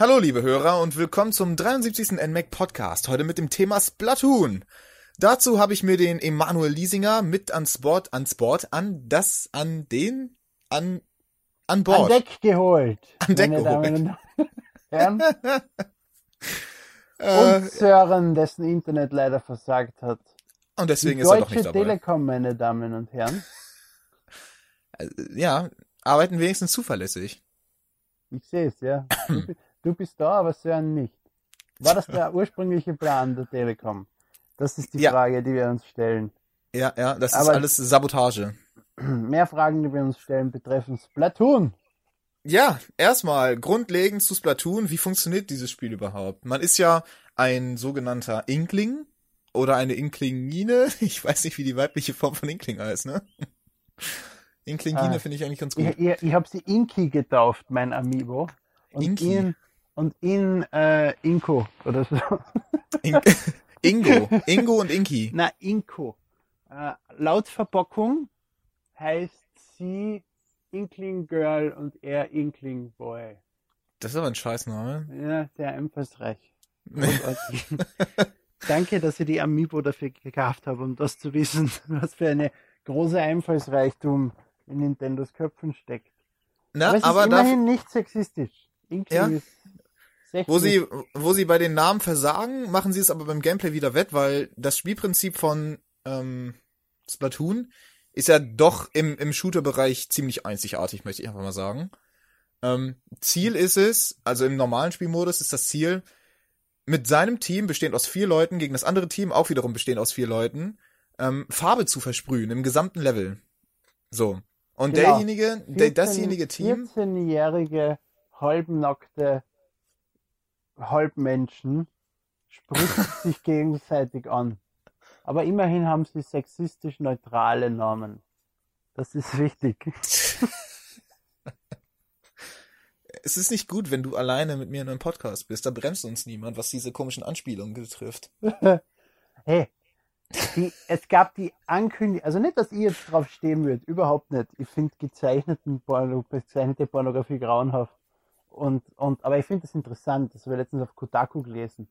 Hallo liebe Hörer und willkommen zum 73. NMAC Podcast, heute mit dem Thema Splatoon. Dazu habe ich mir den Emanuel Liesinger mit ans Bord, ans Bord, an das, an den, an, an Bord. An Deck geholt. An Deck geholt. Damen und Herren. Äh, Und Sören, dessen Internet leider versagt hat. und deswegen Die ist er doch Deutsche nicht dabei. Telekom, meine Damen und Herren. Äh, Ja, arbeiten wenigstens zuverlässig. Ich sehe es, ja. Du, bi- du bist da, aber Sören nicht. War das der ursprüngliche Plan der Telekom? Das ist die Ja. Frage, die wir uns stellen. Ja, ja, das ist Aber- alles Sabotage. Mehr Fragen, die wir uns stellen, betreffen Splatoon. Ja, erstmal grundlegend zu Splatoon, wie funktioniert dieses Spiel überhaupt? Man ist ja ein sogenannter Inkling oder eine Inklingine. Ich weiß nicht, wie die weibliche Form von Inkling heißt, ne? Inklingine Ah. finde ich eigentlich ganz gut. Ich, ich, ich habe sie Inki getauft, mein Amiibo. Und Inki? ihn, und ihn äh, Inko oder so. In Ingo. Ingo und Inki. Na, Inko. Äh, laut Verpackung heißt sie Inkling Girl und er Inkling Boy. Das ist aber ein Scheißname. Ja, sehr einfallsreich. Danke, dass ich die Amiibo dafür gekauft habe, um das zu wissen, was für eine große Einfallsreichtum in Nintendos Köpfen steckt. Na, aber es aber ist immerhin nicht sexistisch. Inkling Ja. ist 16. wo sie, wo sie bei den Namen versagen, machen sie es aber beim Gameplay wieder wett, weil das Spielprinzip von ähm, Splatoon ist ja doch im, im Shooter-Bereich ziemlich einzigartig, möchte ich einfach mal sagen. Ähm, Ziel ist es, also im normalen Spielmodus ist das Ziel, mit seinem Team, bestehend aus vier Leuten, gegen das andere Team, auch wiederum bestehend aus vier Leuten, ähm, Farbe zu versprühen im gesamten Level. So. Und Genau. derjenige, der, dasjenige Team, 14-jährige, halbnackte Halbmenschen spritzen sich gegenseitig an. Aber immerhin haben sie sexistisch neutrale Namen. Das ist wichtig. es ist nicht gut, wenn du alleine mit mir in einem Podcast bist. Da bremst uns niemand, was diese komischen Anspielungen betrifft. Hey, die, es gab die Ankündigung, also nicht, dass ich jetzt drauf stehen würde, überhaupt nicht. Ich finde gezeichneten Porno, gezeichnete Pornografie grauenhaft. Und, und, aber ich finde das interessant, das habe ich letztens auf Kotaku gelesen.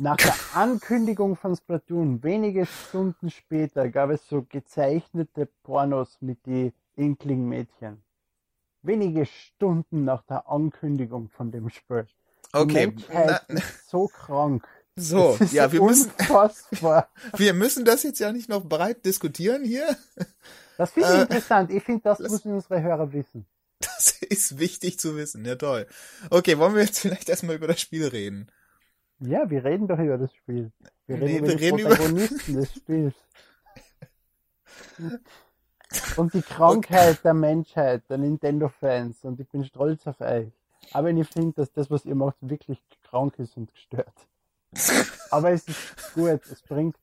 Nach der Ankündigung von Splatoon, wenige Stunden später, gab es so gezeichnete Pornos mit die Inkling-Mädchen. Wenige Stunden nach der Ankündigung von dem Spiel. Okay, na, ist so krank. so, Das ja, wir müssen, unfassbar. wir müssen das jetzt ja nicht noch breit diskutieren hier. Das finde ich Äh, interessant. Ich finde, das lass- müssen unsere Hörer wissen. Das ist wichtig zu wissen. Ja, toll. Okay, wollen wir jetzt vielleicht erstmal über das Spiel reden? Ja, wir reden doch über das Spiel. Wir reden Nee, über wir die reden über- Protagonisten des Spiels. Und die Krankheit der Menschheit, der Nintendo-Fans. Und ich bin stolz auf euch. Aber ich finde, dass das, was ihr macht, wirklich krank ist und gestört. Aber es ist gut. Es bringt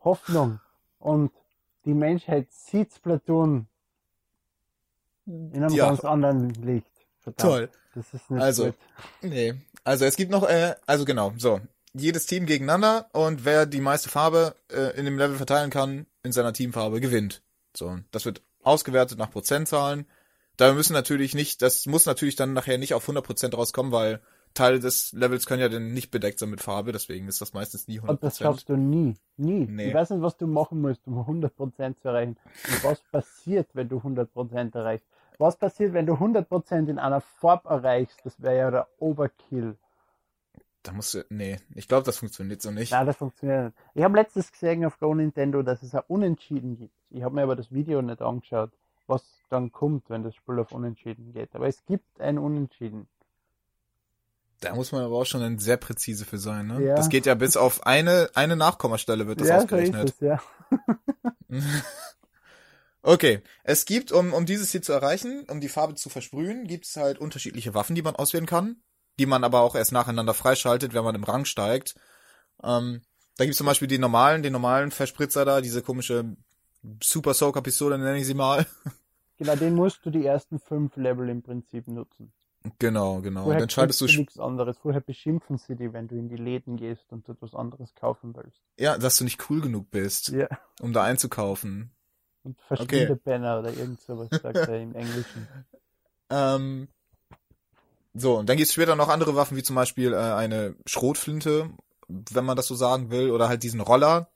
Hoffnung. Und die Menschheit sieht Splatoon in einem Ja. ganz anderen Licht. Verdammt. Toll. Das ist nicht Also, gut. Nee. Also es gibt noch, äh, also genau, so. Jedes Team gegeneinander und wer die meiste Farbe äh, in dem Level verteilen kann, in seiner Teamfarbe gewinnt. So, das wird ausgewertet nach Prozentzahlen. Da müssen natürlich nicht, das muss natürlich dann nachher nicht auf 100% rauskommen, weil Teile des Levels können ja dann nicht bedeckt sein mit Farbe, deswegen ist das meistens nie 100%. Und das schaffst du nie. Nie. Nee. Ich weiß nicht, was du machen musst, um 100% zu erreichen. Und was passiert, wenn du 100% erreichst? Was passiert, wenn du 100% in einer Farbe erreichst? Das wäre ja der Overkill. Da musst du, nee, ich glaube, das funktioniert so nicht. Nein, das funktioniert nicht. Ich habe letztens gesehen auf Go Nintendo, dass es ein Unentschieden gibt. Ich habe mir aber das Video nicht angeschaut, was dann kommt, wenn das Spiel auf Unentschieden geht. Aber es gibt ein Unentschieden. Da muss man aber auch schon dann sehr präzise für sein, ne? Ja. Das geht ja bis auf eine, eine Nachkommastelle wird das ja, so ausgerechnet. ist es, ja. Okay, es gibt, um, um dieses Ziel zu erreichen, um die Farbe zu versprühen, gibt es halt unterschiedliche Waffen, die man auswählen kann, die man aber auch erst nacheinander freischaltet, wenn man im Rang steigt. Ähm, da gibt es zum Beispiel die normalen, den normalen Verspritzer da, diese komische Super Soaker Pistole nenne ich sie mal. Genau, den musst du die ersten fünf Level im Prinzip nutzen. genau, genau. Und Vorher dann schaltest du, nichts anderes. Vorher beschimpfen sie dich, wenn du in die Läden gehst und dort was anderes kaufen willst. ja, dass du nicht cool genug bist, Ja. um da einzukaufen. Und verschwinde Banner oder irgend sowas, sagt er im Englischen. Ähm, So, und dann gibt's später noch andere Waffen, wie zum Beispiel äh, eine Schrotflinte, wenn man das so sagen will, oder halt diesen Roller,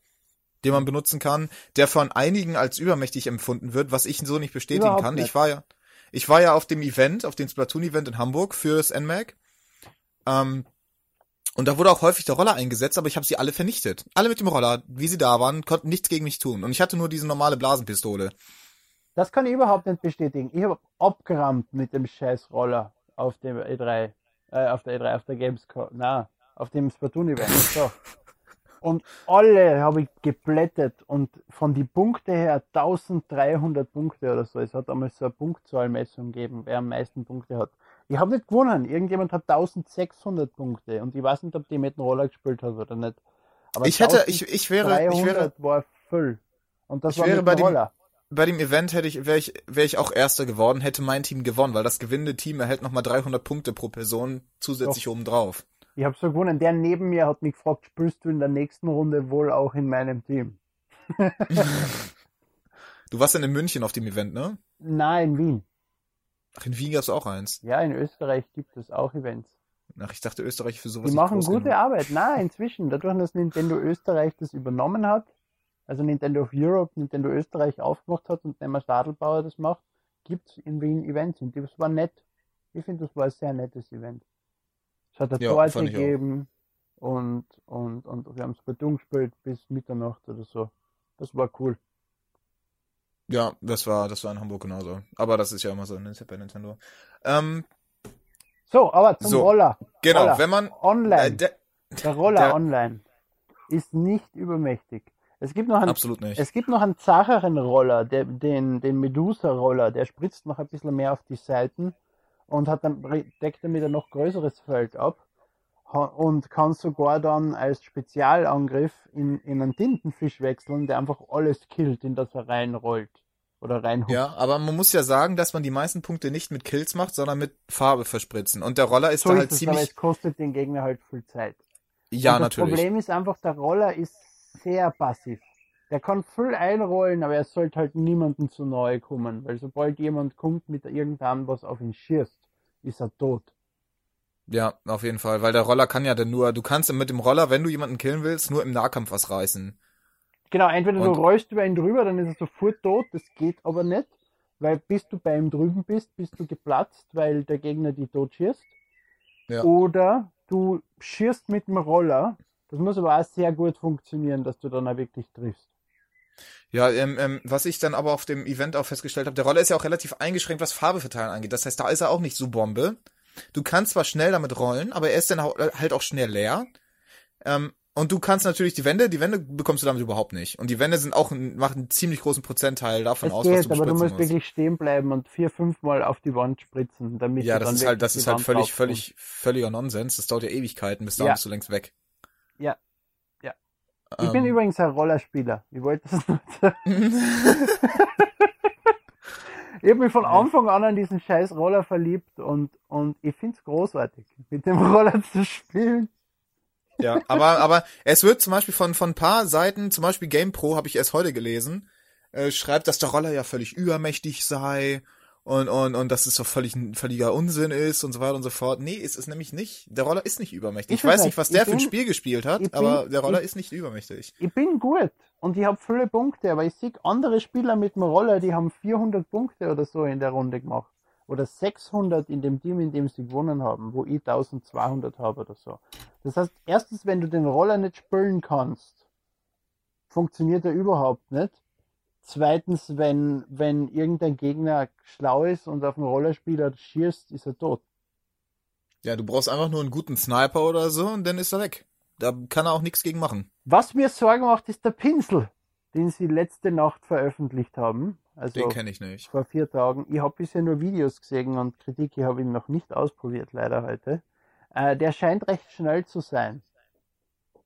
den man benutzen kann, der von einigen als übermächtig empfunden wird, was ich so nicht bestätigen Überhaupt kann. nicht. Ich war ja, ich war ja auf dem Event, auf dem Splatoon-Event in Hamburg für das NMAC. Ähm, und da wurde auch häufig der Roller eingesetzt, aber ich habe sie alle vernichtet. Alle mit dem Roller, wie sie da waren, konnten nichts gegen mich tun. Und ich hatte nur diese normale Blasenpistole. Das kann ich überhaupt nicht bestätigen. Ich habe abgerammt mit dem scheiß Roller auf dem E3, äh, auf der E3, auf der Gamescom, na, auf dem Splatoon-Event. So. Und alle habe ich geblättet und von die Punkte her 1300 Punkte oder so. Es hat damals so eine Punktzahlmessung gegeben, wer am meisten Punkte hat. Ich habe nicht gewonnen. Irgendjemand hat 1600 Punkte und ich weiß nicht, ob die mit dem Roller gespielt hat oder nicht. Aber Ich hätte, ich, ich wäre, ich wäre, 300 war voll. Und das Ich war wäre bei dem bei dem Event hätte ich, wäre ich, wäre ich auch Erster geworden, hätte mein Team gewonnen, weil das gewinnende Team erhält nochmal 300 Punkte pro Person zusätzlich obendrauf. Ich habe so gewonnen. Der neben mir hat mich gefragt, spielst du in der nächsten Runde wohl auch in meinem Team? Du warst dann in München auf dem Event, ne? Nein, in Wien. Ach, in Wien gab's auch eins. Ja, in Österreich gibt es auch Events. Ach, ich dachte Österreich für sowas Die machen gute genug. Arbeit. Nein, inzwischen. Dadurch, dass Nintendo Österreich das übernommen hat, also Nintendo of Europe, Nintendo Österreich aufgemacht hat und Nemmer Stadelbauer das macht, gibt's in Wien Events. Und das war nett. Ich finde, das war ein sehr nettes Event. Es hat eine Ja, Torte gegeben und, und, und wir haben Splatoon gespielt bis Mitternacht oder so. Das war cool. Ja, das war, das war in Hamburg genauso. Aber das ist ja immer so bei Nintendo. Ähm, So, aber zum So, Roller. genau, Roller. wenn man, Online. äh, der, Der Roller der- online ist nicht übermächtig. Es gibt noch einen, absolut nicht. es gibt noch einen zacheren Roller, der, den, den Medusa-Roller, der spritzt noch ein bisschen mehr auf die Seiten und hat dann, deckt damit ein noch größeres Feld ab und kann sogar dann als Spezialangriff in, in einen Tintenfisch wechseln, der einfach alles killt, in das er reinrollt oder reinhuckt. Ja, aber man muss ja sagen, dass man die meisten Punkte nicht mit Kills macht, sondern mit Farbe verspritzen. Und der Roller ist so da ist halt es, aber ziemlich, es kostet den Gegner halt viel Zeit. ja, das natürlich. Problem ist einfach, der Roller ist sehr passiv. Der kann viel einrollen, aber er sollte halt niemanden zu nahe kommen, weil sobald jemand kommt mit irgendeinem, was auf ihn schießt, ist er tot. Ja, auf jeden Fall, weil der Roller kann ja dann nur, du kannst mit dem Roller, wenn du jemanden killen willst, nur im Nahkampf was reißen. Genau, entweder Und- du rollst über ihn drüber, dann ist er sofort tot, das geht aber nicht, weil bis du bei ihm drüben bist, bist du geplatzt, weil der Gegner die tot schießt. Ja. Oder du schießt mit dem Roller, das muss aber auch sehr gut funktionieren, dass du dann auch wirklich triffst. Ja, ähm, ähm, was ich dann aber auf dem Event auch festgestellt habe, der Roller ist ja auch relativ eingeschränkt, was Farbe verteilen angeht. Das heißt, da ist er auch nicht so Bombe. Du kannst zwar schnell damit rollen, aber er ist dann hau- halt auch schnell leer. Ähm, und du kannst natürlich die Wände, die Wände bekommst du damit überhaupt nicht. Und die Wände sind auch, ein- machen einen ziemlich großen Prozentteil davon Es aus, was geht, du aber du musst musst. wirklich stehen bleiben und vier, fünf Mal auf die Wand spritzen, damit Ja, du das dann ist halt, das ist halt Wand völlig, völlig, völliger Nonsens. Das dauert ja Ewigkeiten, bis Ja. bist du längst weg. Ja. Ja. Ich bin Ähm, übrigens ein Rollerspieler. Ich wollte das nur sagen. Ich habe mich von. Anfang an an diesen scheiß Roller verliebt und, und ich find's großartig, mit dem Roller zu spielen. Ja, aber, aber es wird zum Beispiel von, von ein paar Seiten, zum Beispiel GamePro, habe ich erst heute gelesen, äh, schreibt, dass der Roller ja völlig übermächtig sei und, und, und dass es doch völlig ein völliger Unsinn ist und so weiter und so fort. Nee, ist es nämlich nicht. Der Roller ist nicht übermächtig. Ist Ich es weiß nicht. was Ich der für ein bin- Spiel gespielt hat, ich bin- aber der Roller ich- ist nicht übermächtig. Ich bin gut und ich habe viele Punkte, aber ich sehe andere Spieler mit dem Roller, die haben 400 Punkte oder so in der Runde gemacht. Oder 600 in dem Team, in dem sie gewonnen haben, wo ich 1200 habe oder so. Das heißt, erstens, wenn du den Roller nicht spielen kannst, funktioniert er überhaupt nicht. Zweitens, wenn, wenn irgendein Gegner schlau ist und auf den Rollerspieler schießt, ist er tot. Ja, du brauchst einfach nur einen guten Sniper oder so und dann ist er weg. Da kann er auch nichts gegen machen. Was mir Sorgen macht, ist der Pinsel, den sie letzte Nacht veröffentlicht haben. Also Den kenne ich nicht. vor vier Tagen. Ich habe bisher nur Videos gesehen und Kritik, ich habe ihn noch nicht ausprobiert, leider heute. Äh, der scheint recht schnell zu sein.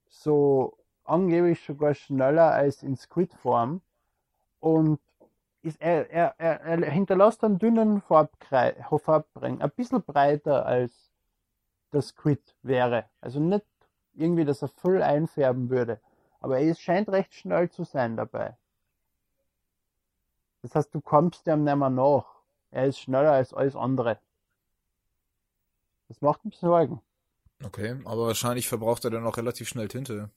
So angeblich sogar schneller als in Squid-Form. Und ist, er, er, er, er hinterlässt einen dünnen Farbring, ein bisschen breiter als der Squid wäre. Also nicht irgendwie, dass er voll einfärben würde. Aber er scheint recht schnell zu sein dabei. Das heißt, du kommst dem nicht mehr nach. Er ist schneller als alles andere. Das macht mich Sorgen. Okay, aber wahrscheinlich verbraucht er dann auch relativ schnell Tinte.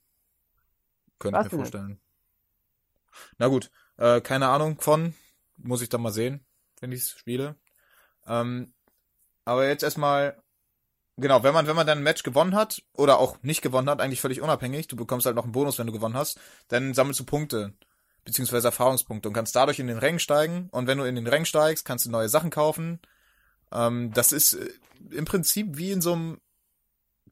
Könnte ich mir ich nicht. vorstellen. Na gut, äh, keine Ahnung von. Muss ich dann mal sehen, wenn ich spiele. Ähm, aber jetzt erstmal, genau, wenn man, wenn man dann ein Match gewonnen hat, oder auch nicht gewonnen hat, eigentlich völlig unabhängig, du bekommst halt noch einen Bonus, wenn du gewonnen hast, dann sammelst du Punkte, beziehungsweise Erfahrungspunkte und kannst dadurch in den Rängen steigen. Und wenn du in den Rängen steigst, kannst du neue Sachen kaufen. Ähm, das ist äh, im Prinzip wie in so einem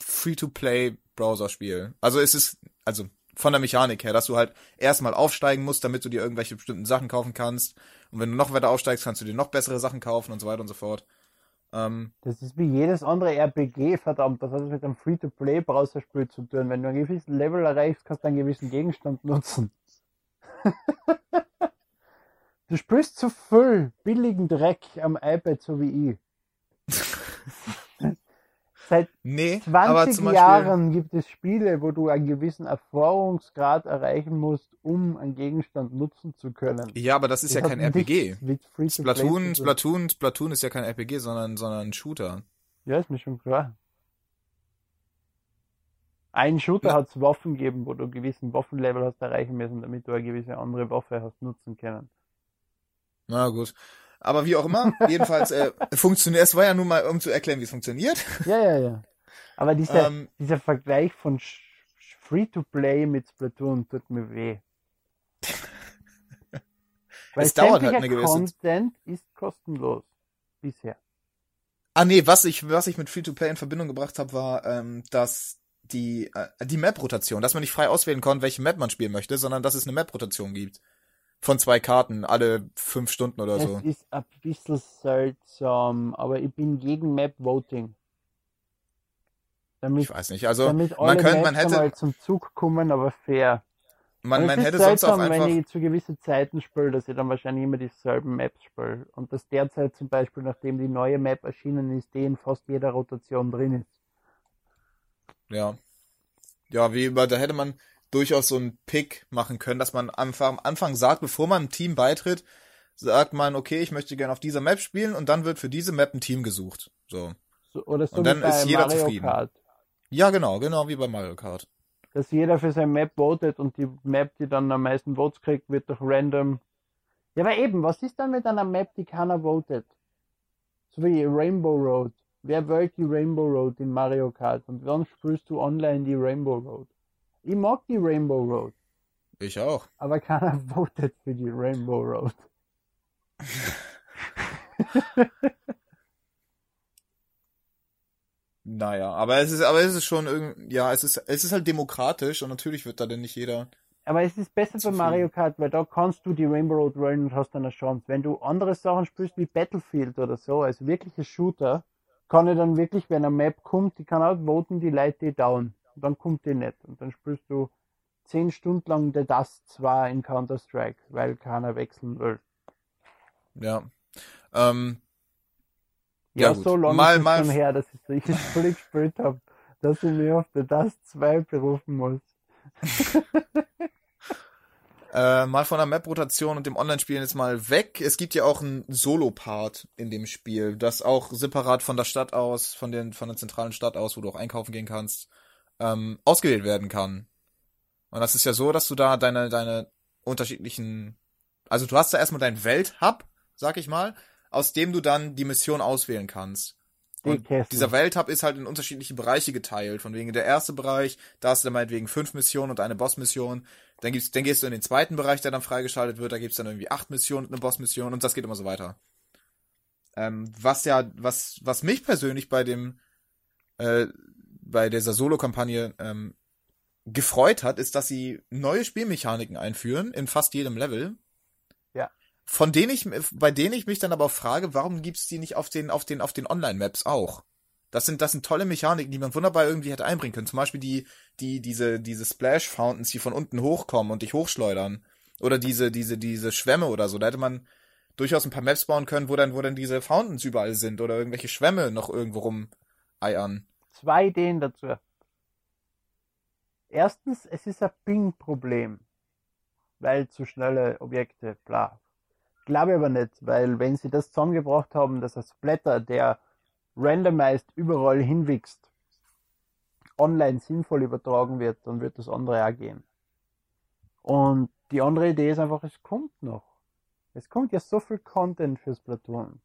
Free-to-Play-Browser-Spiel. Also es ist, also von der Mechanik her, dass du halt erstmal aufsteigen musst, damit du dir irgendwelche bestimmten Sachen kaufen kannst. Und wenn du noch weiter aufsteigst, kannst du dir noch bessere Sachen kaufen und so weiter und so fort. Ähm, Das ist wie jedes andere RPG, verdammt. Das hat was mit einem Free-to-Play-Browserspiel zu tun. Wenn du einen gewissen Level erreichst, kannst du einen gewissen Gegenstand nutzen. du spielst zu viel billigen Dreck am iPad, so wie ich. Seit nee, aber 20 zum Beispiel, Jahren gibt es Spiele, wo du einen gewissen Erfahrungsgrad erreichen musst, um einen Gegenstand nutzen zu können. ja, aber das ist ja hat kein RPG. Splatoon. Splatoon, Splatoon ist ja kein RPG, sondern, sondern ein Shooter. Ja, ist mir schon klar. Ein Shooter hat es Waffen gegeben, wo du einen gewissen Waffenlevel hast erreichen müssen, damit du eine gewisse andere Waffe hast nutzen können. Na gut. Aber wie auch immer, jedenfalls äh, funktioniert, es war ja nun mal, um zu erklären, wie es funktioniert. Ja, ja, ja. Aber dieser, Ähm, dieser Vergleich von Free-to-Play mit Splatoon tut mir weh. Weil Es dauert halt eine gewisse- Content ist kostenlos. Bisher. Ah nee, was ich, was ich mit Free-to-Play in Verbindung gebracht habe, war, ähm, dass die, äh, die Map-Rotation, dass man nicht frei auswählen konnte, welche Map man spielen möchte, sondern dass es eine Map-Rotation gibt. Von zwei Karten, alle fünf Stunden oder so. Es ist ein bisschen seltsam, aber ich bin gegen Map-Voting. Damit Ich weiß nicht. Also damit alle man könnte, man hätte, einmal zum Zug kommen, aber fair. man, man hätte ist sonst auch seltsam, einfach. wenn ich zu gewissen Zeiten spiele, dass ich dann wahrscheinlich immer dieselben Maps spiele. Und dass derzeit zum Beispiel, nachdem die neue Map erschienen ist, die in fast jeder Rotation drin ist. Ja. Ja, wie da hätte man durchaus so einen Pick machen können, dass man am Anfang, am Anfang sagt, bevor man ein Team beitritt, sagt man, okay, ich möchte gerne auf dieser Map spielen und dann wird für diese Map ein Team gesucht. So. So, oder so Und dann ist jeder Mario zufrieden. Kart. Ja, genau, genau wie bei Mario Kart. Dass jeder für seine Map votet und die Map, die dann am meisten Votes kriegt, wird durch random. Ja, aber eben, was ist dann mit einer Map, die keiner votet? So wie Rainbow Road. Wer wählt die Rainbow Road in Mario Kart? Und wann spielst du online die Rainbow Road? Ich mag die Rainbow Road, Ich auch. aber keiner votet für die Rainbow Road. Naja, aber es ist, aber es ist schon irgend, ja, es ist, es ist halt demokratisch und natürlich wird da denn nicht jeder. Aber es ist besser bei Zufrieden. Mario Kart, weil da kannst du die Rainbow Road wählen und hast dann eine Chance. Wenn du andere Sachen spielst wie Battlefield oder so, als wirkliche Shooter, kann ich dann wirklich, wenn eine Map kommt, die kann auch voten, die Leute die down. Und dann kommt die nicht. Und dann spielst du zehn Stunden lang The Dust 2 in Counter-Strike, weil keiner wechseln will. Ja. Ähm, Ja, Ja, so lange Mal- ist mal- schon her, dass ich solche Spiele gespielt habe, dass ich mich auf The Dust 2 berufen muss. Äh, mal von der Map-Rotation und dem Online-Spielen jetzt mal weg. Es gibt ja auch einen Solo-Part in dem Spiel, das auch separat von der Stadt aus, von, den, von der zentralen Stadt aus, wo du auch einkaufen gehen kannst, ähm, ausgewählt werden kann. Und das ist ja so, dass du da deine, deine unterschiedlichen, also du hast da erstmal deinen Welthub, sag ich mal, aus dem du dann die Mission auswählen kannst. Und dieser Welthub ist halt in unterschiedliche Bereiche geteilt. Von wegen der erste Bereich, da hast du dann meinetwegen fünf Missionen und eine Bossmission. Dann gibt's, dann gehst du in den zweiten Bereich, der dann freigeschaltet wird. Da gibt's dann irgendwie acht Missionen und eine Bossmission und das geht immer so weiter. Ähm, was ja, was, was mich persönlich bei dem, äh, bei dieser Solo-Kampagne ähm, gefreut hat, ist, dass sie neue Spielmechaniken einführen in fast jedem Level. Ja. Von denen ich, bei denen ich mich dann aber frage, warum gibt's die nicht auf den, auf den, auf den Online-Maps auch? Das sind, das sind tolle Mechaniken, die man wunderbar irgendwie hätte einbringen können. Zum Beispiel die, die, diese, diese Splash Fountains, die von unten hochkommen und dich hochschleudern. Oder diese, diese, diese Schwämme oder so. Da hätte man durchaus ein paar Maps bauen können, wo dann, wo dann diese Fountains überall sind oder irgendwelche Schwämme noch irgendwo rumeiern. Zwei Ideen dazu. Erstens, es ist ein Ping-Problem, weil zu schnelle Objekte, bla. Glaube aber nicht, weil wenn sie das zusammengebracht haben, dass ein Splatter, der randomized überall hinwichst, online sinnvoll übertragen wird, dann wird das andere auch gehen. Und die andere Idee ist einfach, es kommt noch. Es kommt ja so viel Content fürs Platoon.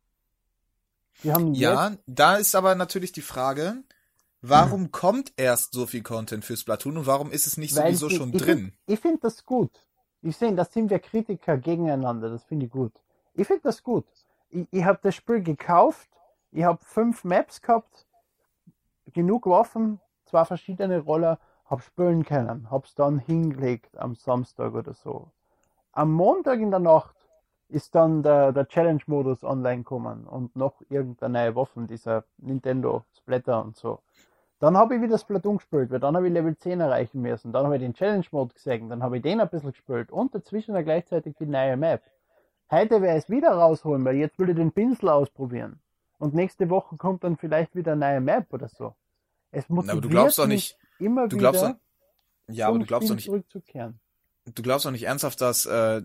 Ja, da ist aber natürlich die Frage, warum hm. kommt erst so viel Content fürs Platoon und warum ist es nicht Weil sowieso ich, schon ich drin? Ich finde das gut. Ich sehe, da sind wir Kritiker gegeneinander, das finde ich gut. Ich finde das gut. Ich, ich habe das Spiel gekauft, ich habe fünf Maps gehabt, genug Waffen, zwei verschiedene Roller, hab spielen können, hab's dann hingelegt am Samstag oder so. Am Montag in der Nacht ist dann der, der Challenge-Modus online gekommen und noch irgendeine neue Waffen, dieser Nintendo Splatter und so. Dann habe ich wieder Splatoon gespielt, weil dann habe ich Level 10 erreichen müssen. Dann habe ich den Challenge-Mode gesehen, dann habe ich den ein bisschen gespielt und dazwischen dann gleichzeitig die neue Map. Heute werde ich es wieder rausholen, weil jetzt will ich den Pinsel ausprobieren. Und nächste Woche kommt dann vielleicht wieder eine neue Map oder so. Es motiviert aber du glaubst doch nicht, immer du glaubst wieder, doch, ja, aber du glaubst doch nicht, zurückzukehren. Du glaubst doch nicht ernsthaft, dass äh,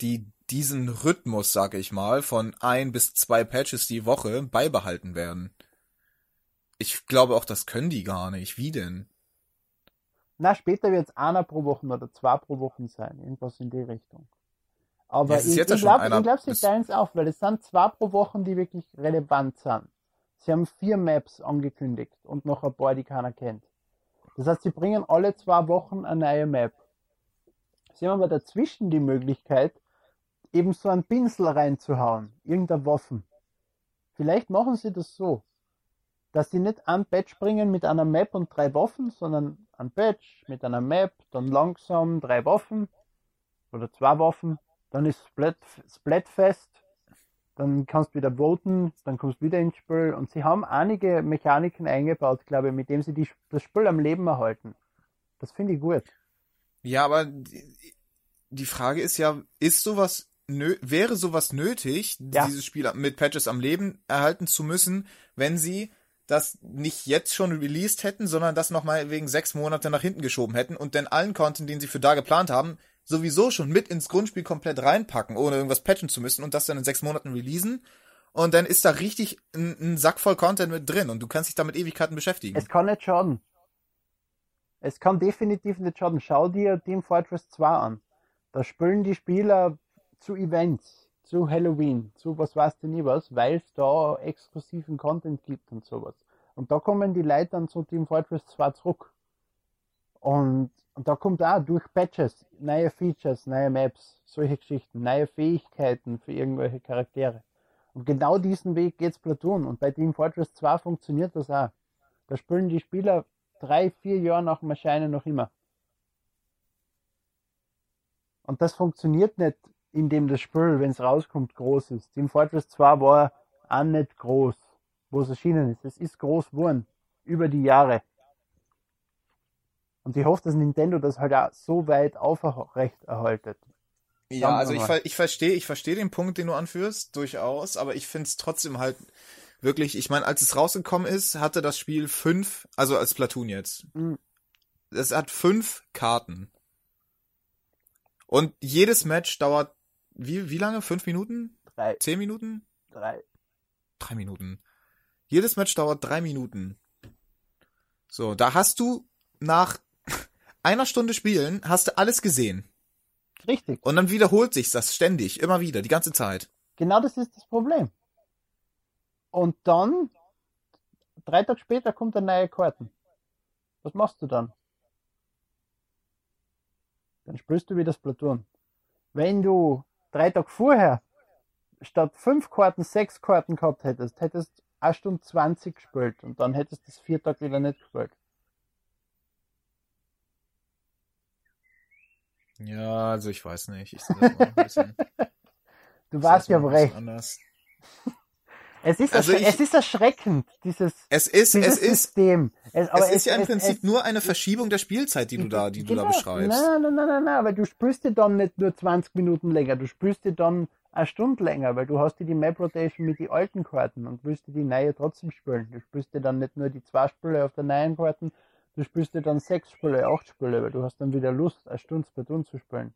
die diesen Rhythmus, sag ich mal, von ein bis zwei Patches die Woche beibehalten werden. Ich glaube auch, das können die gar nicht. Wie denn? Na, später wird es einer pro Woche oder zwei pro Woche sein. Irgendwas in die Richtung. Aber ja, ich, ich glaube, glaub, sie teilen es auf, weil es sind zwei pro Woche, die wirklich relevant sind. Sie haben vier Maps angekündigt und noch ein paar, die keiner kennt. Das heißt, sie bringen alle zwei Wochen eine neue Map. Sie haben aber dazwischen die Möglichkeit, eben so einen Pinsel reinzuhauen, irgendeine Waffen. Vielleicht machen sie das so, dass sie nicht ein Patch bringen mit einer Map und drei Waffen, sondern ein Patch mit einer Map, dann langsam drei Waffen oder zwei Waffen, dann ist Splat, Splatfest, dann kannst du wieder voten, dann kommst du wieder ins Spiel und sie haben einige Mechaniken eingebaut, glaube ich, mit dem sie die, das Spiel am Leben erhalten. Das finde ich gut. Ja, aber die Frage ist ja, ist sowas nö wäre sowas nötig, ja. dieses Spiel mit Patches am Leben erhalten zu müssen, wenn sie das nicht jetzt schon released hätten, sondern das nochmal wegen sechs Monate nach hinten geschoben hätten und dann allen Content, den sie für da geplant haben, sowieso schon mit ins Grundspiel komplett reinpacken, ohne irgendwas patchen zu müssen und das dann in sechs Monaten releasen. Und dann ist da richtig ein, ein Sack voll Content mit drin und du kannst dich damit Ewigkeiten beschäftigen. Es kann nicht schaden. Es kann definitiv nicht schaden. Schau dir Team Fortress 2 an. Da spielen die Spieler zu Events, zu Halloween, zu was weiß du nie was, weil es da exklusiven Content gibt und sowas. Und da kommen die Leute dann zu Team Fortress 2 zurück. Und, und da kommt auch durch Patches neue Features, neue Maps, solche Geschichten, neue Fähigkeiten für irgendwelche Charaktere. Und genau diesen Weg geht's Platoon. Und bei Team Fortress 2 funktioniert das auch. Da spielen die Spieler drei, vier Jahre nach dem Erscheinen noch immer. Und das funktioniert nicht in dem das Spiel, wenn es rauskommt, groß ist. Team Fortress 2 war auch nicht groß, wo es erschienen ist. Es ist groß geworden. Über die Jahre. Und ich hoffe, dass Nintendo das halt auch so weit aufrecht erhaltet. Ja, also ich, ich verstehe, ich verstehe den Punkt, den du anführst, durchaus, aber ich finde es trotzdem halt wirklich, ich meine, als es rausgekommen ist, hatte das Spiel fünf, also als Platoon jetzt. Mhm. Es hat fünf Karten. Und jedes Match dauert wie, wie lange? Fünf Minuten? Drei. Zehn Minuten? Drei. Drei Minuten. Jedes Match dauert drei Minuten. So, da hast du nach einer Stunde Spielen hast du alles gesehen. Richtig. Und dann wiederholt sich das ständig, immer wieder, die ganze Zeit. Genau das ist das Problem. Und dann, drei Tage später kommt eine neue Karten. Was machst du dann? Dann spielst du wieder das Platoon. Wenn du drei Tage vorher statt fünf Karten sechs Karten gehabt hättest, hättest du eine Stunde 20 gespielt und dann hättest du das vier Tage wieder nicht gespielt. Ja, also ich weiß nicht. Ich du warst ja recht. Anders. Es ist, also ich, es ist erschreckend, dieses, es ist, dieses es ist, System. Es, es ist ja im Prinzip nur eine Verschiebung der Spielzeit, die du da, die genau, du da beschreibst. Nein, nein, nein, nein, nein, weil du spürst dir dann nicht nur 20 Minuten länger, du spürst dir dann eine Stunde länger, weil du hast dir die Map Rotation mit den alten Karten und willst dir die neue trotzdem spielen. Du spürst dir dann nicht nur die zwei Spiele auf der neuen Karten, du spürst dir dann sechs Spiele, acht Spiele, weil du hast dann wieder Lust, eine Stunde Splatoon zu spielen.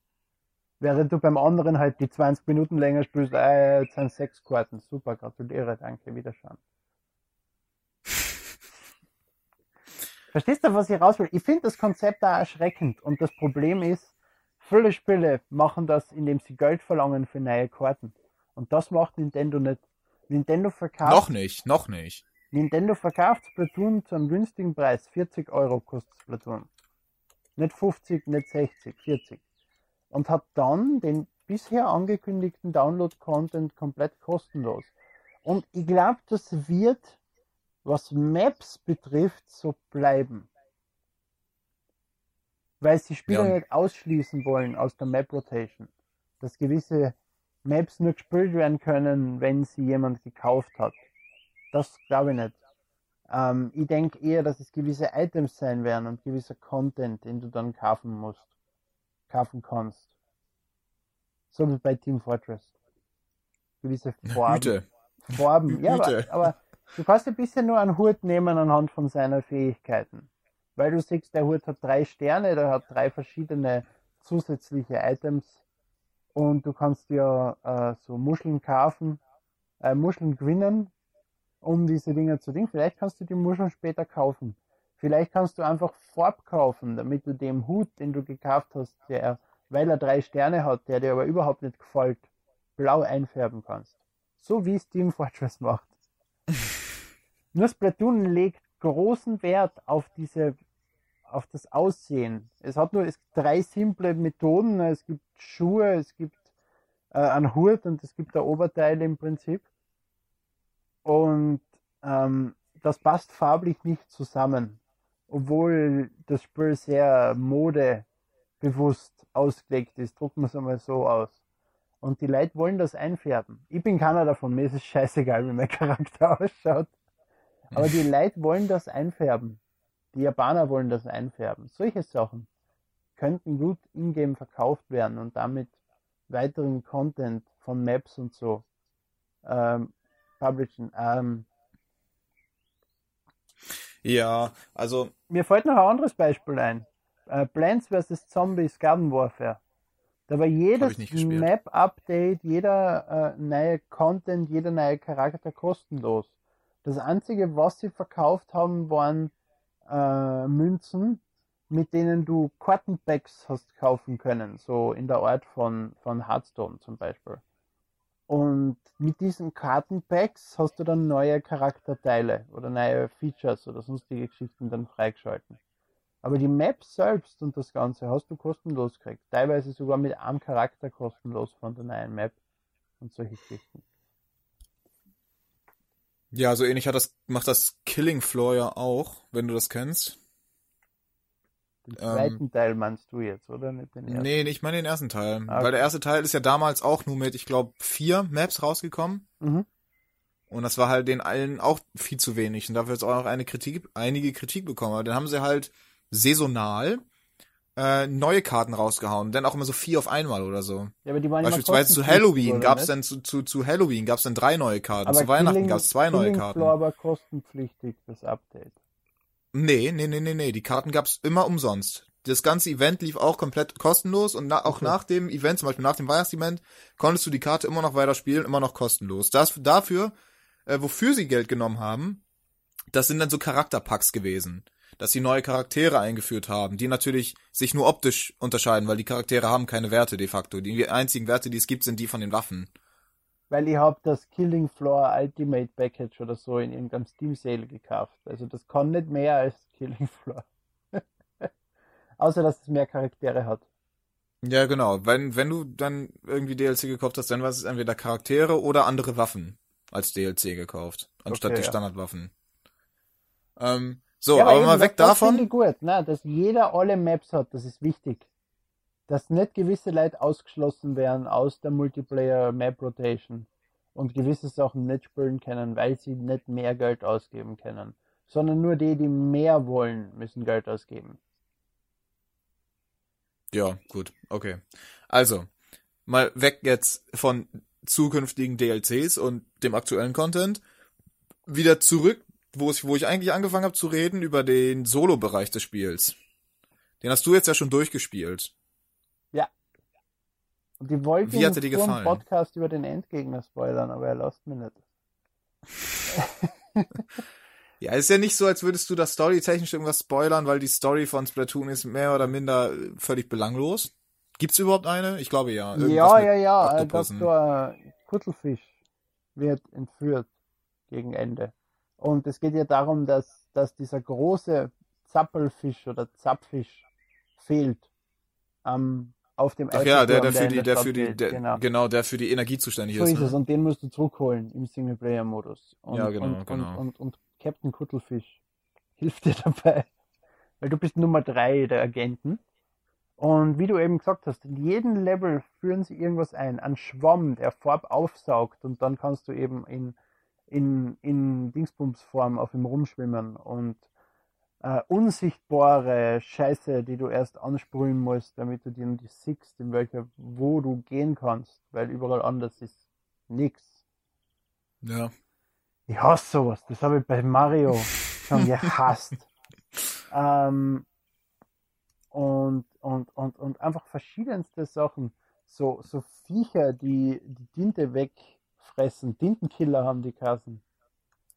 Während du beim anderen halt die 20 Minuten länger spielst, äh, jetzt sind sechs Karten. Super, gratuliere, danke, Wiederschauen. Verstehst du, was ich raus will? Ich finde das Konzept da erschreckend und das Problem ist, viele Spiele machen das, indem sie Geld verlangen für neue Karten. Und das macht Nintendo nicht. Nintendo verkauft. Noch nicht, noch nicht. Nintendo verkauft Splatoon zu einem günstigen Preis. 40 Euro kostet Splatoon. Nicht 50, nicht 60, 40. Und hat dann den bisher angekündigten Download-Content komplett kostenlos. Und ich glaube, das wird, was Maps betrifft, so bleiben. Weil sie Spieler Ja. nicht ausschließen wollen aus der Map Rotation. Dass gewisse Maps nur gespielt werden können, wenn sie jemand gekauft hat. Das glaube ich nicht. Ähm, ich denke eher, dass es gewisse Items sein werden und gewisser Content, den du dann kaufen musst, kaufen kannst. So wie bei Team Fortress. Gewisse Farben. Hüte. Farben. Ja, aber, Hüte. aber du kannst ein bisschen nur einen Hut nehmen anhand von seiner Fähigkeiten. Weil du siehst, der Hut hat drei Sterne, der hat drei verschiedene zusätzliche Items und du kannst dir äh, so Muscheln kaufen, äh, Muscheln gewinnen, um diese Dinger zu dingen. Vielleicht kannst du die Muscheln später kaufen. Vielleicht kannst du einfach Farb kaufen, damit du dem Hut, den du gekauft hast, der, weil er drei Sterne hat, der dir aber überhaupt nicht gefällt, blau einfärben kannst. So wie es Team Fortress macht. Nur Splatoon legt großen Wert auf diese, auf das Aussehen. Es hat nur es gibt drei simple Methoden. Es gibt Schuhe, es gibt äh, einen Hut und es gibt ein Oberteil im Prinzip. Und ähm, das passt farblich nicht zusammen, obwohl das Spiel sehr modebewusst ausgelegt ist. Drucken wir es einmal so aus. Und die Leute wollen das einfärben. Ich bin keiner davon, mir ist es scheißegal, wie mein Charakter ausschaut. Aber die Leute wollen das einfärben. Die Japaner wollen das einfärben. Solche Sachen könnten gut in-game verkauft werden und damit weiteren Content von Maps und so ähm, publishen. Ähm, Ja, also, mir fällt noch ein anderes Beispiel ein. Äh, Plants vs. Zombies Garden Warfare. Da war jedes. Map-Update, jeder äh, neue Content, jeder neue Charakter kostenlos. Das einzige, was sie verkauft haben, waren äh, Münzen, mit denen du Kartenpacks hast kaufen können, so in der Art von, von Hearthstone zum Beispiel. Und mit diesen Kartenpacks hast du dann neue Charakterteile oder neue Features oder sonstige Geschichten dann freigeschalten. Aber die Map selbst und das Ganze hast du kostenlos gekriegt. Teilweise sogar mit einem Charakter kostenlos von der neuen Map und solche Geschichten. ja, so ähnlich hat das, macht das Killing Floor ja auch, wenn du das kennst. Den Ähm, zweiten Teil meinst du jetzt, oder? Nicht den ersten? Nee, ich meine den ersten Teil. Ah, Weil der erste Teil ist ja damals auch nur mit, ich glaube, vier Maps rausgekommen. Mhm. Und das war halt den allen auch viel zu wenig. Und dafür ist auch noch eine Kritik, einige Kritik bekommen. Aber dann haben sie halt saisonal äh, neue Karten rausgehauen. Dann auch immer so vier auf einmal oder so. Ja, aber die waren Beispielsweise zu Halloween oder gab's nicht? dann zu, zu, zu Halloween gab's dann drei neue Karten. aber zu Weihnachten Killing- gab's zwei neue Killing Karten. Floor war kostenpflichtig, das Update. Nee, nee, nee, nee, nee. Die Karten gab's immer umsonst. Das ganze Event lief auch komplett kostenlos und na, auch Okay. nach dem Event, zum Beispiel nach dem Weihnachtsevent, konntest du die Karte immer noch weiter spielen, immer noch kostenlos. Das dafür, äh, wofür sie Geld genommen haben, das sind dann so Charakterpacks gewesen. Dass sie neue Charaktere eingeführt haben, die natürlich sich nur optisch unterscheiden, weil die Charaktere haben keine Werte de facto. Die einzigen Werte, die es gibt, sind die von den Waffen. Weil ich habe das Killing Floor Ultimate Package oder so in irgendeinem Steam Sale gekauft. Also das kann nicht mehr als Killing Floor. Außer dass es mehr Charaktere hat. Ja, genau. Wenn, wenn du dann irgendwie DLC gekauft hast, dann war es entweder Charaktere oder andere Waffen als DLC gekauft, anstatt Okay, die ja. Standardwaffen. Ähm, so, Ja, aber, eben, mal das- weg das davon. finde ich gut, ne? dass jeder alle Maps hat, das ist wichtig. Dass nicht gewisse Leute ausgeschlossen werden aus der Multiplayer Map Rotation und gewisse Sachen nicht spielen können, weil sie nicht mehr Geld ausgeben können. Sondern nur die, die mehr wollen, müssen Geld ausgeben. Ja, gut, okay. Also, mal weg jetzt von zukünftigen DLCs und dem aktuellen Content. Wieder zurück, wo ich, wo ich eigentlich angefangen habe zu reden, über den Solo-Bereich des Spiels. Den hast du jetzt ja schon durchgespielt. Und die wollten Wie hat er dir gefallen? Podcast über den Endgegner spoilern, aber er lasst mich nicht. Ja, ist ja nicht so, als würdest du das storytechnisch irgendwas spoilern, weil die Story von Splatoon ist mehr oder minder völlig belanglos. Gibt's überhaupt eine? Ich glaube ja. Irgendwas Ja, ja, ja. Oktopussen. Dr. Kuttelfisch wird entführt gegen Ende. Und es geht ja darum, dass, dass dieser große Zappelfisch oder Zapfisch fehlt ähm, auf dem Ach ja, der, der für die, der für die, der, genau. genau, der für die Energie zuständig So ist. ist es, Ne? und den musst du zurückholen im Singleplayer-Modus. Und, Ja, genau, und, genau. Und, und, und Captain Kuttelfisch hilft dir dabei. Weil du bist Nummer drei der Agenten. Und wie du eben gesagt hast, in jedem Level führen sie irgendwas ein. Ein Schwamm, der Farb aufsaugt und dann kannst du eben in, in, in Dingsbumsform auf ihm rumschwimmen und äh, unsichtbare Scheiße, die du erst ansprühen musst, damit du die, die siehst, in welcher, wo du gehen kannst, weil überall anders ist nix. Ja. Ich hasse sowas. Das habe ich bei Mario schon gehasst. ähm, und, und, und, und einfach verschiedenste Sachen. So, so Viecher, die die Tinte wegfressen. Tintenkiller haben die Kassen.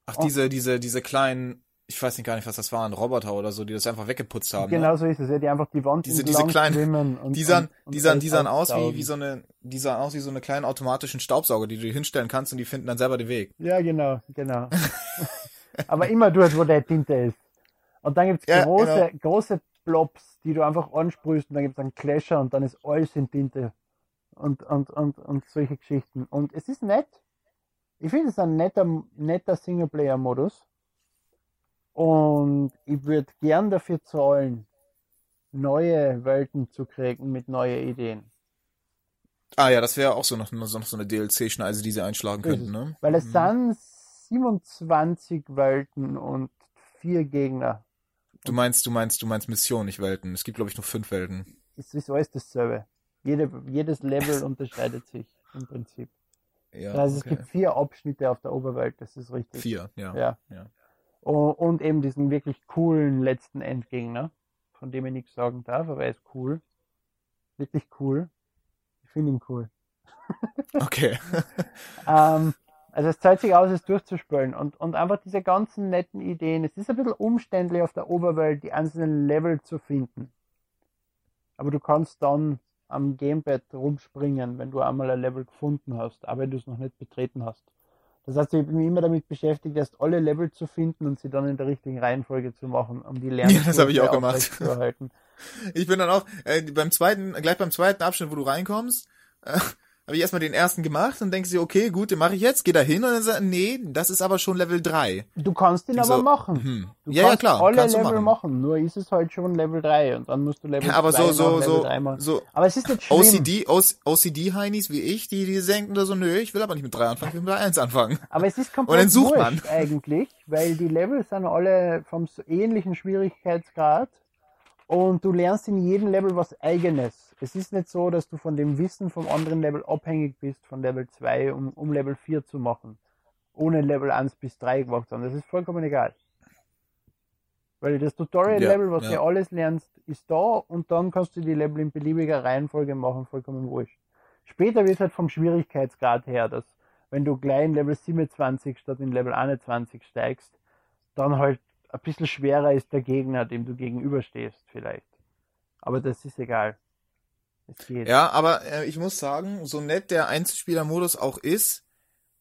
Ach, diese, diese, diese kleinen, ich weiß nicht gar nicht, was das waren, Roboter oder so, die das einfach weggeputzt haben. genau Ne? so ist es, ja, die einfach die Wand Diese- diese kleinen- und, Die sahen, und, und die sahen, die sahen aus wie, wie so eine, die sahen aus wie so eine kleinen automatischen Staubsauger, die du hinstellen kannst und die finden dann selber den Weg. Ja, genau, genau. Aber immer dort, wo der Tinte ist. Und dann gibt's Ja, große, große Blobs, die du einfach ansprühst und dann gibt's einen Clasher und dann ist alles in Tinte. Und, und, und, und solche Geschichten. Und es ist nett. Ich finde es ein netter, netter Singleplayer-Modus. Und ich würde gern dafür zahlen, neue Welten zu kriegen mit neuen Ideen. Ah ja, das wäre auch so noch, noch so eine DLC-Schneise, die sie einschlagen So könnten, ne? Weil es Mhm. sind 27 Welten und vier Gegner. Du meinst, du meinst, du meinst Mission, nicht Welten. Es gibt, glaube ich, nur fünf Welten. Es ist alles dasselbe. Jede, jedes Level unterscheidet sich im Prinzip. Ja, also es okay. gibt vier Abschnitte auf der Oberwelt, das ist richtig. Vier, ja. Ja. Ja. Und eben diesen wirklich coolen letzten Endgegner, von dem ich nichts sagen darf, aber er ist cool. Wirklich cool. Ich finde ihn cool. Okay. Ähm, also es zahlt sich aus, es durchzuspielen und, und einfach diese ganzen netten Ideen. Es ist ein bisschen umständlich auf der Oberwelt, die einzelnen Level zu finden. Aber du kannst dann am Gamepad rumspringen, wenn du einmal ein Level gefunden hast, aber wenn du es noch nicht betreten hast. Das heißt, ich bin immer damit beschäftigt, erst alle Level zu finden und sie dann in der richtigen Reihenfolge zu machen, um die Ja, das habe ich auch Lernkurve gemacht. aufrechtzuerhalten. Ich bin dann auch, äh, beim zweiten, gleich beim zweiten Abschnitt, wo du reinkommst, äh, habe ich erstmal den ersten gemacht und denkst dir, okay, gut, den mache ich jetzt, geh da hin und dann sagt, nee, das ist aber schon Level 3. Du kannst ihn aber so, machen. Hm. Du Ja, ja, kannst klar, alle kannst du Level machen. machen. nur ist es halt schon Level 3 und dann musst du Level Ja, aber 2 so, machen, so, Level so, 3 machen. so Aber es ist nicht schlimm. OCD, OCD-Heinis wie ich, die, die denken da so, nö, ich will aber nicht mit 3 anfangen, ich will mit 1 anfangen. Aber es ist Und komplett dann sucht man. eigentlich, weil die Level sind alle vom ähnlichen Schwierigkeitsgrad und du lernst in jedem Level was eigenes. Es ist nicht so, dass du von dem Wissen vom anderen Level abhängig bist, von Level 2, um, um Level 4 zu machen. Ohne Level 1 bis 3 gemacht zu haben. Das ist vollkommen egal. Weil das Tutorial-Level, Ja, was ja. du alles lernst, ist da und dann kannst du die Level in beliebiger Reihenfolge machen, vollkommen wurscht. Später wird halt vom Schwierigkeitsgrad her, dass wenn du gleich in Level 27 statt in Level 21 steigst, dann halt ein bisschen schwerer ist der Gegner, dem du gegenüberstehst vielleicht. Aber das ist egal. Geht. Ja, aber äh, ich muss sagen, so nett der Einzelspieler-Modus auch ist,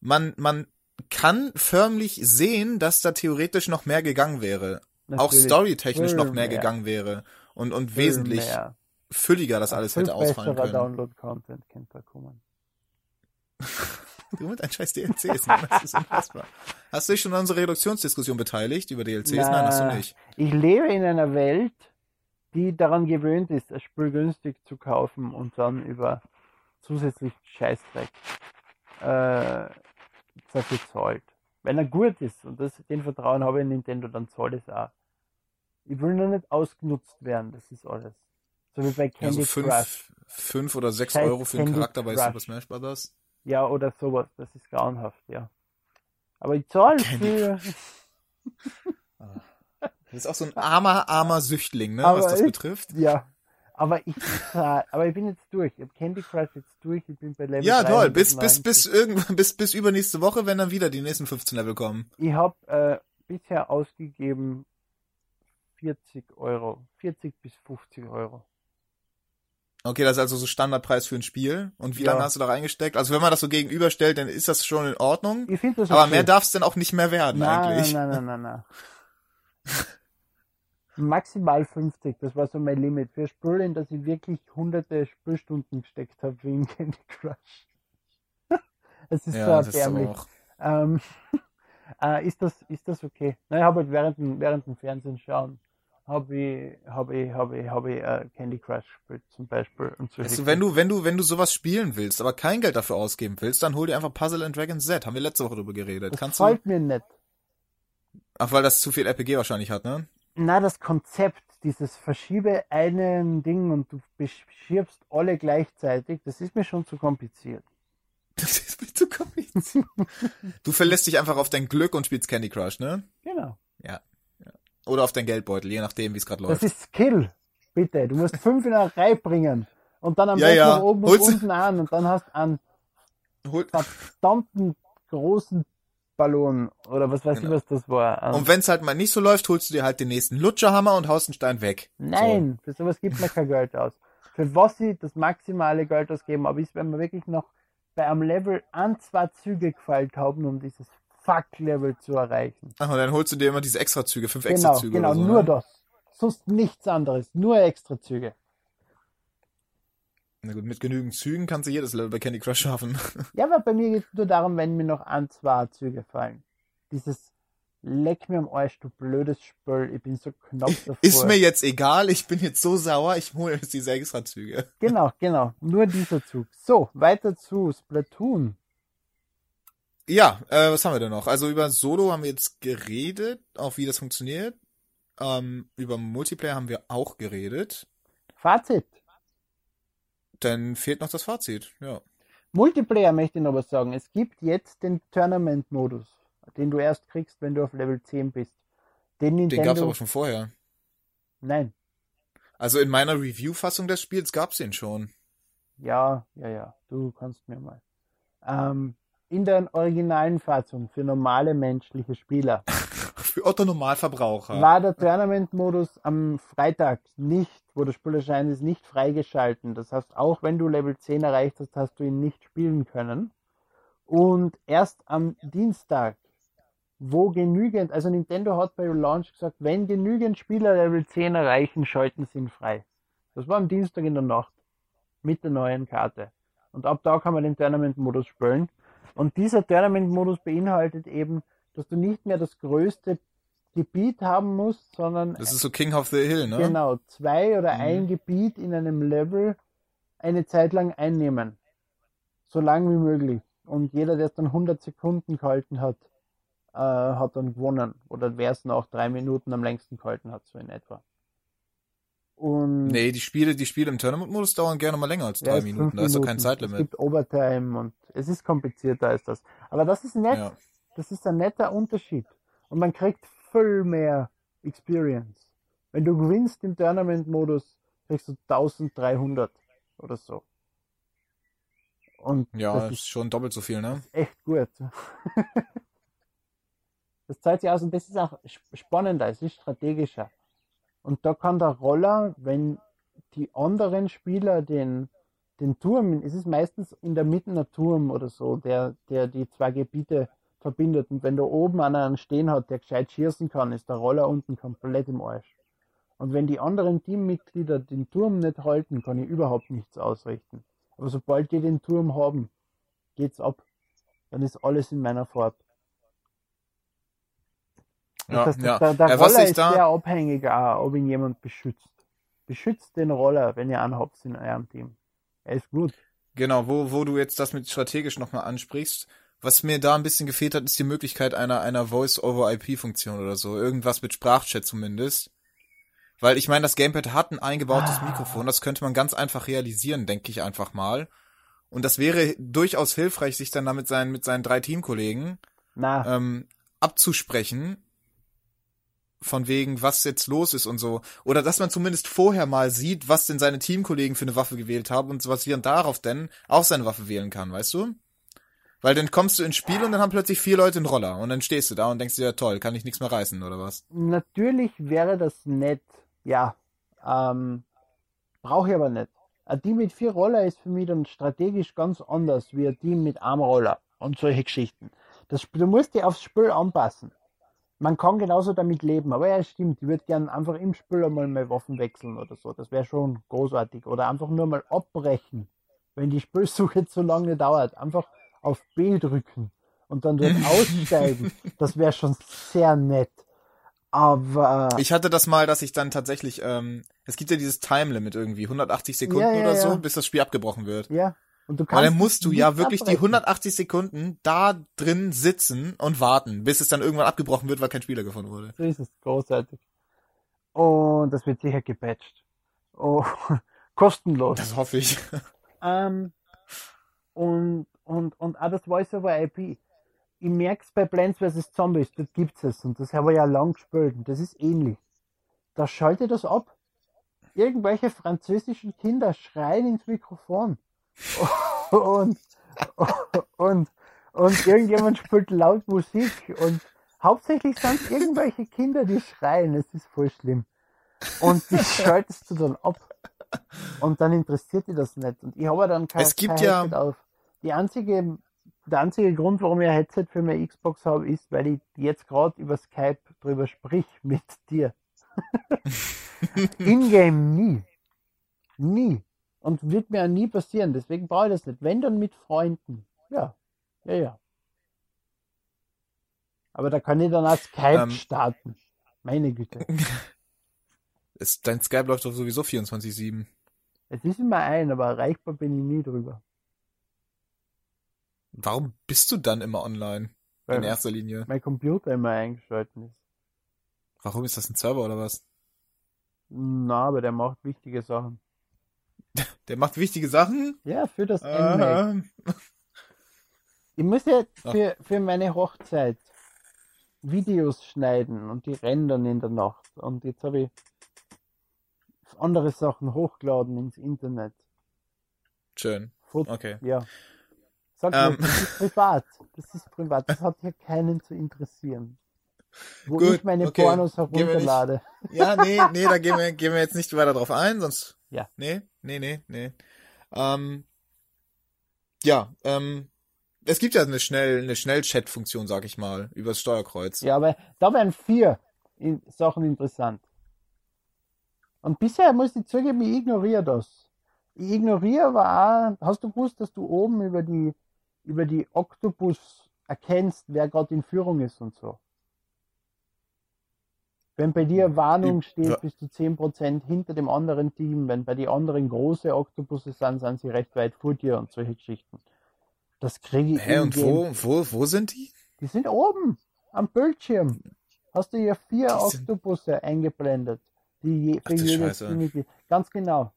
man, man kann förmlich sehen, dass da theoretisch noch mehr gegangen wäre. Auch Natürlich. storytechnisch noch mehr mehr. gegangen wäre. Und, und wesentlich mehr. fülliger das alles hätte ausfallen können. Download-Content könnte da kommen. Du mit deinen scheiß DLCs, Mann, das ist unfassbar. Hast du dich schon an unserer Reduktionsdiskussion beteiligt über DLCs? Nein, hast du Na, nicht. Ich lebe in einer Welt, die daran gewöhnt ist, ein Spiel günstig zu kaufen und dann über zusätzlich Scheißdreck äh, dafür zahlt. Wenn er gut ist, und das, den Vertrauen habe ich in Nintendo, dann zahlt es auch. Ich will nur nicht ausgenutzt werden, das ist alles. So wie bei Ja, Candy so Crush. fünf, fünf oder sechs Scheiß Euro für einen Charakter bei Crush. Super Smash Bros. Ja, oder sowas, das ist grauenhaft, ja. Aber ich zahle Candy für, Das ist auch so ein armer, armer Süchtling, ne, Aber was das ich- betrifft. ja. Aber ich aber ich bin jetzt durch. Ich habe Candy Crush jetzt durch, ich bin bei Level Ja, toll. Bis, bis, 390. bis irgendwann, bis, bis übernächste Woche, wenn dann wieder die nächsten 15 Level kommen. Ich habe äh, bisher ausgegeben 40 Euro. 40 bis 50 Euro. Okay, das ist also so Standardpreis für ein Spiel. Und wie Ja. lange hast du da reingesteckt? Also wenn man das so gegenüberstellt, dann ist das schon in Ordnung. Ich finde das Aber okay. mehr darf es dann auch nicht mehr werden nein, eigentlich. Nein, nein, nein, nein, nein. Maximal 50, das war so mein Limit. Für Spiel, in das ich wirklich hunderte Spielstunden gesteckt habe, wie in Candy Crush. Es ist Ja, so erbärmlich. Ähm, äh, ist, das, ist das okay? Nein, ich habe halt während, dem- während dem Fernsehen schauen, habe ich, habe ich, habe ich, habe ich äh, Candy Crush gespielt zum Beispiel. Und solche du, wenn du, wenn du, wenn du sowas spielen willst, aber kein Geld dafür ausgeben willst, dann hol dir einfach Puzzle and Dragons Z. Haben wir letzte Woche drüber geredet. das Kannst du? gefällt mir nicht. Ach, weil das zu viel RPG wahrscheinlich hat, ne? Na, das Konzept, dieses verschiebe einen Ding und du beschirbst alle gleichzeitig, das ist mir schon zu kompliziert. Das ist mir zu kompliziert. du verlässt dich einfach auf dein Glück und spielst Candy Crush, ne? Genau. Oder auf dein Geldbeutel, je nachdem, wie es gerade läuft. Das ist Skill. Bitte. Du musst fünf in eine Reihe bringen. Und dann am Ja, besten ja. oben Holst- und unten an. Und dann hast du einen Hol verdammten großen Ballon. Oder was weiß Genau. ich, was das war. Ein- und wenn's halt mal nicht so läuft, holst du dir halt den nächsten Lutscherhammer und haust einen Stein weg. Nein, für sowas gibt man kein Geld aus. Für was sie das maximale Geld ausgeben, aber ist, wenn wir wirklich noch bei einem Level an zwei Züge gefeilt haben, um dieses Fuck-Level zu erreichen. Ach, und dann holst du dir immer diese Extrazüge, fünf Genau, Extrazüge genau, oder so. nur ne? das. Sonst nichts anderes, nur extra Züge. Na gut, mit genügend Zügen kannst du jedes Level bei Candy Crush schaffen. Ja, aber bei mir geht es nur darum, wenn mir noch ein, zwei Züge fallen. Dieses Leck mir am Arsch, du blödes Spöll, ich bin so knapp davor. Ist mir jetzt egal, ich bin jetzt so sauer, ich hole jetzt diese Extrazüge. Genau, genau, nur dieser Zug. So, weiter zu Splatoon. Ja, äh, was haben wir denn noch? Also über Solo haben wir jetzt geredet, auch wie das funktioniert. Ähm, über Multiplayer haben wir auch geredet. Fazit. Dann fehlt noch das Fazit, ja. Multiplayer möchte ich noch was sagen. Es gibt jetzt den Tournament-Modus, den du erst kriegst, wenn du auf Level 10 bist. Den Den Nintendo. gab's aber schon vorher. Nein. Also in meiner Review-Fassung des Spiels gab's den schon. Ja, ja, ja. Du kannst mir mal. Ähm, in der originalen Fassung für normale menschliche Spieler Für Otto Normalverbraucher. war der Tournament-Modus am Freitag nicht, wo das Spiel erscheint ist, nicht freigeschalten. Das heißt, auch wenn du Level 10 erreicht hast, hast du ihn nicht spielen können. Und erst am Dienstag, wo genügend, also Nintendo hat bei Launch gesagt, wenn genügend Spieler Level 10 erreichen, schalten sie ihn frei. Das war am Dienstag in der Nacht mit der neuen Karte. Und ab da kann man den Tournament-Modus spielen. Und dieser Tournament-Modus beinhaltet eben, dass du nicht mehr das größte Gebiet haben musst, sondern Das ist so King of the Hill, ne? genau zwei oder Mhm. ein Gebiet in einem Level eine Zeit lang einnehmen. So lang wie möglich. Und jeder, der es dann 100 Sekunden gehalten hat, äh, hat dann gewonnen. Oder wer es noch drei Minuten am längsten gehalten hat, so in etwa. Und Nee, die Spiele, die Spiele im Tournament-Modus dauern gerne mal länger als Ja, drei ist Minuten. fünf Da ist doch kein Minuten. Es Zeitlimit. gibt Overtime und es ist komplizierter als das. Aber das ist nett. Ja. Das ist ein netter Unterschied. Und man kriegt viel mehr Experience. Wenn du gewinnst im Tournament-Modus, kriegst du 1300 oder so. Und Ja, das ist ist schon doppelt so viel, ne? echt gut. das zahlt sich aus und das ist auch sp- spannender, es ist strategischer. Und da kann der Roller, wenn die anderen Spieler den, den Turm, es ist meistens in der Mitte ein Turm oder so, der, der die zwei Gebiete verbindet. Und wenn da oben einer einen stehen hat, der gescheit schießen kann, ist der Roller unten komplett im Arsch. Und wenn die anderen Teammitglieder den Turm nicht halten, kann ich überhaupt nichts ausrichten. Aber sobald die den Turm haben, geht's ab. Dann ist alles in meiner Farbe. Ja, das heißt, ja. Der, der was Roller ist da- sehr abhängig, auch, ob ihn jemand beschützt. Beschützt den Roller, wenn ihr anhabt in eurem Team. Er ist gut. Genau, wo, wo du jetzt das mit strategisch nochmal ansprichst. Was mir da ein bisschen gefehlt hat, ist die Möglichkeit einer, einer Voice-over-IP-Funktion oder so. Irgendwas mit Sprachchat zumindest. Weil ich meine, das Gamepad hat ein eingebautes Ah. Mikrofon, das könnte man ganz einfach realisieren, denke ich einfach mal. Und das wäre durchaus hilfreich, sich dann da mit seinen, mit seinen drei Teamkollegen Na, ähm, abzusprechen, von wegen, was jetzt los ist und so. Oder dass man zumindest vorher mal sieht, was denn seine Teamkollegen für eine Waffe gewählt haben und was wir darauf denn auch seine Waffe wählen kann, weißt du? Weil dann kommst du ins Spiel und dann haben plötzlich vier Leute einen Roller und dann stehst du da und denkst dir, ja toll, kann ich nichts mehr reißen oder was? Natürlich wäre das nett, ja. Ähm, Brauche ich aber nicht. Ein Team mit vier Roller ist für mich dann strategisch ganz anders wie ein Team mit einem Roller und solche Geschichten. Das, du musst dich aufs Spiel anpassen. Man kann genauso damit leben, aber ja, stimmt, ich würde gern einfach im Spiel einmal meine Waffen wechseln oder so. Das wäre schon großartig. Oder einfach nur mal abbrechen, wenn die Spielsuche zu lange dauert. Einfach auf B drücken und dann dort aussteigen. Das wäre schon sehr nett. Aber. Ich hatte das mal, dass ich dann tatsächlich, ähm, es gibt ja dieses Time Limit irgendwie, 180 Sekunden Ja, ja, oder so, ja. bis das Spiel abgebrochen wird. Ja. Und du Aber kannst dann musst du ja wirklich die abbrechen. 180 Sekunden da drin sitzen und warten, bis es dann irgendwann abgebrochen wird, weil kein Spieler gefunden wurde. So ist es. Großartig. Und das wird sicher gepatcht. Oh, kostenlos. Das hoffe ich. Ähm, und, und, und auch das Voice over IP. Ich merk's bei Plants vs. Zombies, dort gibt's es. Und das haben wir ja lang gespielt. Und das ist ähnlich. Da schaltet das ab. Irgendwelche französischen Kinder schreien ins Mikrofon. Und, und, und irgendjemand spielt laut Musik. Und hauptsächlich sind es irgendwelche Kinder, die schreien. Es ist voll schlimm. Und die schaltest du dann ab. Und dann interessiert dich das nicht. Und ich habe dann kein, Es gibt kein ja- Headset auf. Die einzige, der einzige Grund, warum ich ein Headset für meine Xbox habe, ist, weil ich jetzt gerade über Skype drüber sprich mit dir. In-game nie. Nie. Und wird mir auch nie passieren. Deswegen brauche ich das nicht. Wenn dann mit Freunden. Ja. Ja, ja. Aber da kann ich dann auch Skype Ähm. starten. Meine Güte. Es, dein Skype läuft doch sowieso 24-7. Es ist immer ein, aber erreichbar bin ich nie drüber. Warum bist du dann immer online? Weil In erster Linie. mein Computer immer eingeschalten ist. Warum ist das ein Server oder was? Na, aber der macht wichtige Sachen. Der macht wichtige Sachen? Ja, für das NMAC. Äh, Ich muss ja für, für meine Hochzeit Videos schneiden und die rendern in der Nacht. Und jetzt habe ich andere Sachen hochgeladen ins Internet. schön. Fot Okay. Ja. Sag Ähm. das ist privat. Das ist privat. Das hat hier keinen zu interessieren. Wo Gut, ich meine okay. Pornos herunterlade. Ja, nee, nee, da gehen wir, gehen wir jetzt nicht weiter drauf ein, sonst. Ja. Nee, nee, nee, nee. Ähm, ja, ähm, es gibt ja eine schnell, eine Schnellchat-Funktion, sag ich mal, übers Steuerkreuz. Ja, aber da wären vier Sachen interessant. Und bisher muss ich zugeben, ich ignoriere das. Ich ignoriere aber auch, hast du gewusst, dass du oben über die, über die Oktopus erkennst, wer gerade in Führung ist und so? Wenn bei dir Warnung Ich- steht, bist du 10% hinter dem anderen Team. Wenn bei den anderen große Oktopusse sind, sind sie recht weit vor dir und solche Geschichten. Das kriege ich Hä, und wo, wo, wo sind die? Die sind oben am Bildschirm. Hast du hier vier Die sind- Oktopusse eingeblendet, die je, für jedes. Teammitglied. Ganz genau.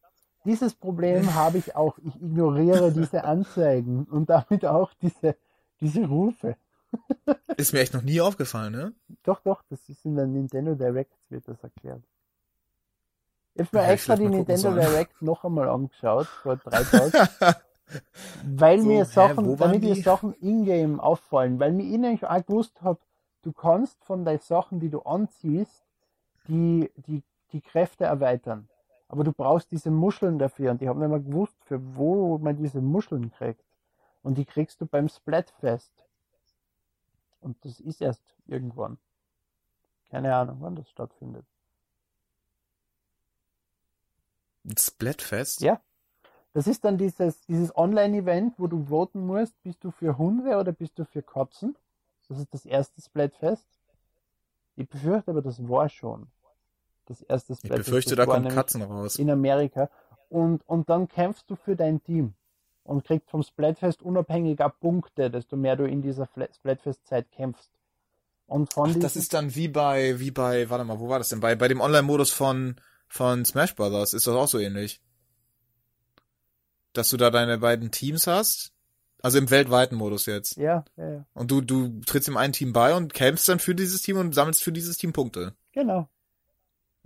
Dieses Problem habe ich auch. Ich ignoriere diese Anzeigen und damit auch diese, diese Rufe. Ist mir echt noch nie aufgefallen, ne? Doch, doch, das ist in der Nintendo Direct, wird das erklärt. Ich habe mir Ja, extra die Nintendo sollen. Direct noch einmal angeschaut, vor drei Tagen. Weil So, mir hä, Sachen, waren damit mir? Sachen in-game auffallen, weil mir ich auch gewusst habe, du kannst von den Sachen, die du anziehst, die, die, die Kräfte erweitern. Aber du brauchst diese Muscheln dafür und ich habe nicht mal gewusst, für wo man diese Muscheln kriegt. Und die kriegst du beim Splatfest. Und das ist erst irgendwann. Keine Ahnung, wann das stattfindet. Splatfest? Ja. Das ist dann dieses, dieses Online-Event, wo du voten musst, bist du für Hunde oder bist du für Katzen? Das ist das erste Splatfest. Ich befürchte aber, das war schon. Das erste Ich Splatfest. befürchte, das da kommen Katzen raus. In Amerika. Und, und dann kämpfst du für dein Team. Und kriegst vom Splatfest unabhängiger Punkte, desto mehr du in dieser Splatfest-Zeit kämpfst. Und von Ach, das ist dann wie bei, wie bei, warte mal, wo war das denn? Bei, bei dem Online-Modus von, von Smash Brothers ist das auch so ähnlich. Dass du da deine beiden Teams hast. Also im weltweiten Modus jetzt. ja, ja, ja. Und du, du trittst im einen Team bei und kämpfst dann für dieses Team und sammelst für dieses Team Punkte. Genau.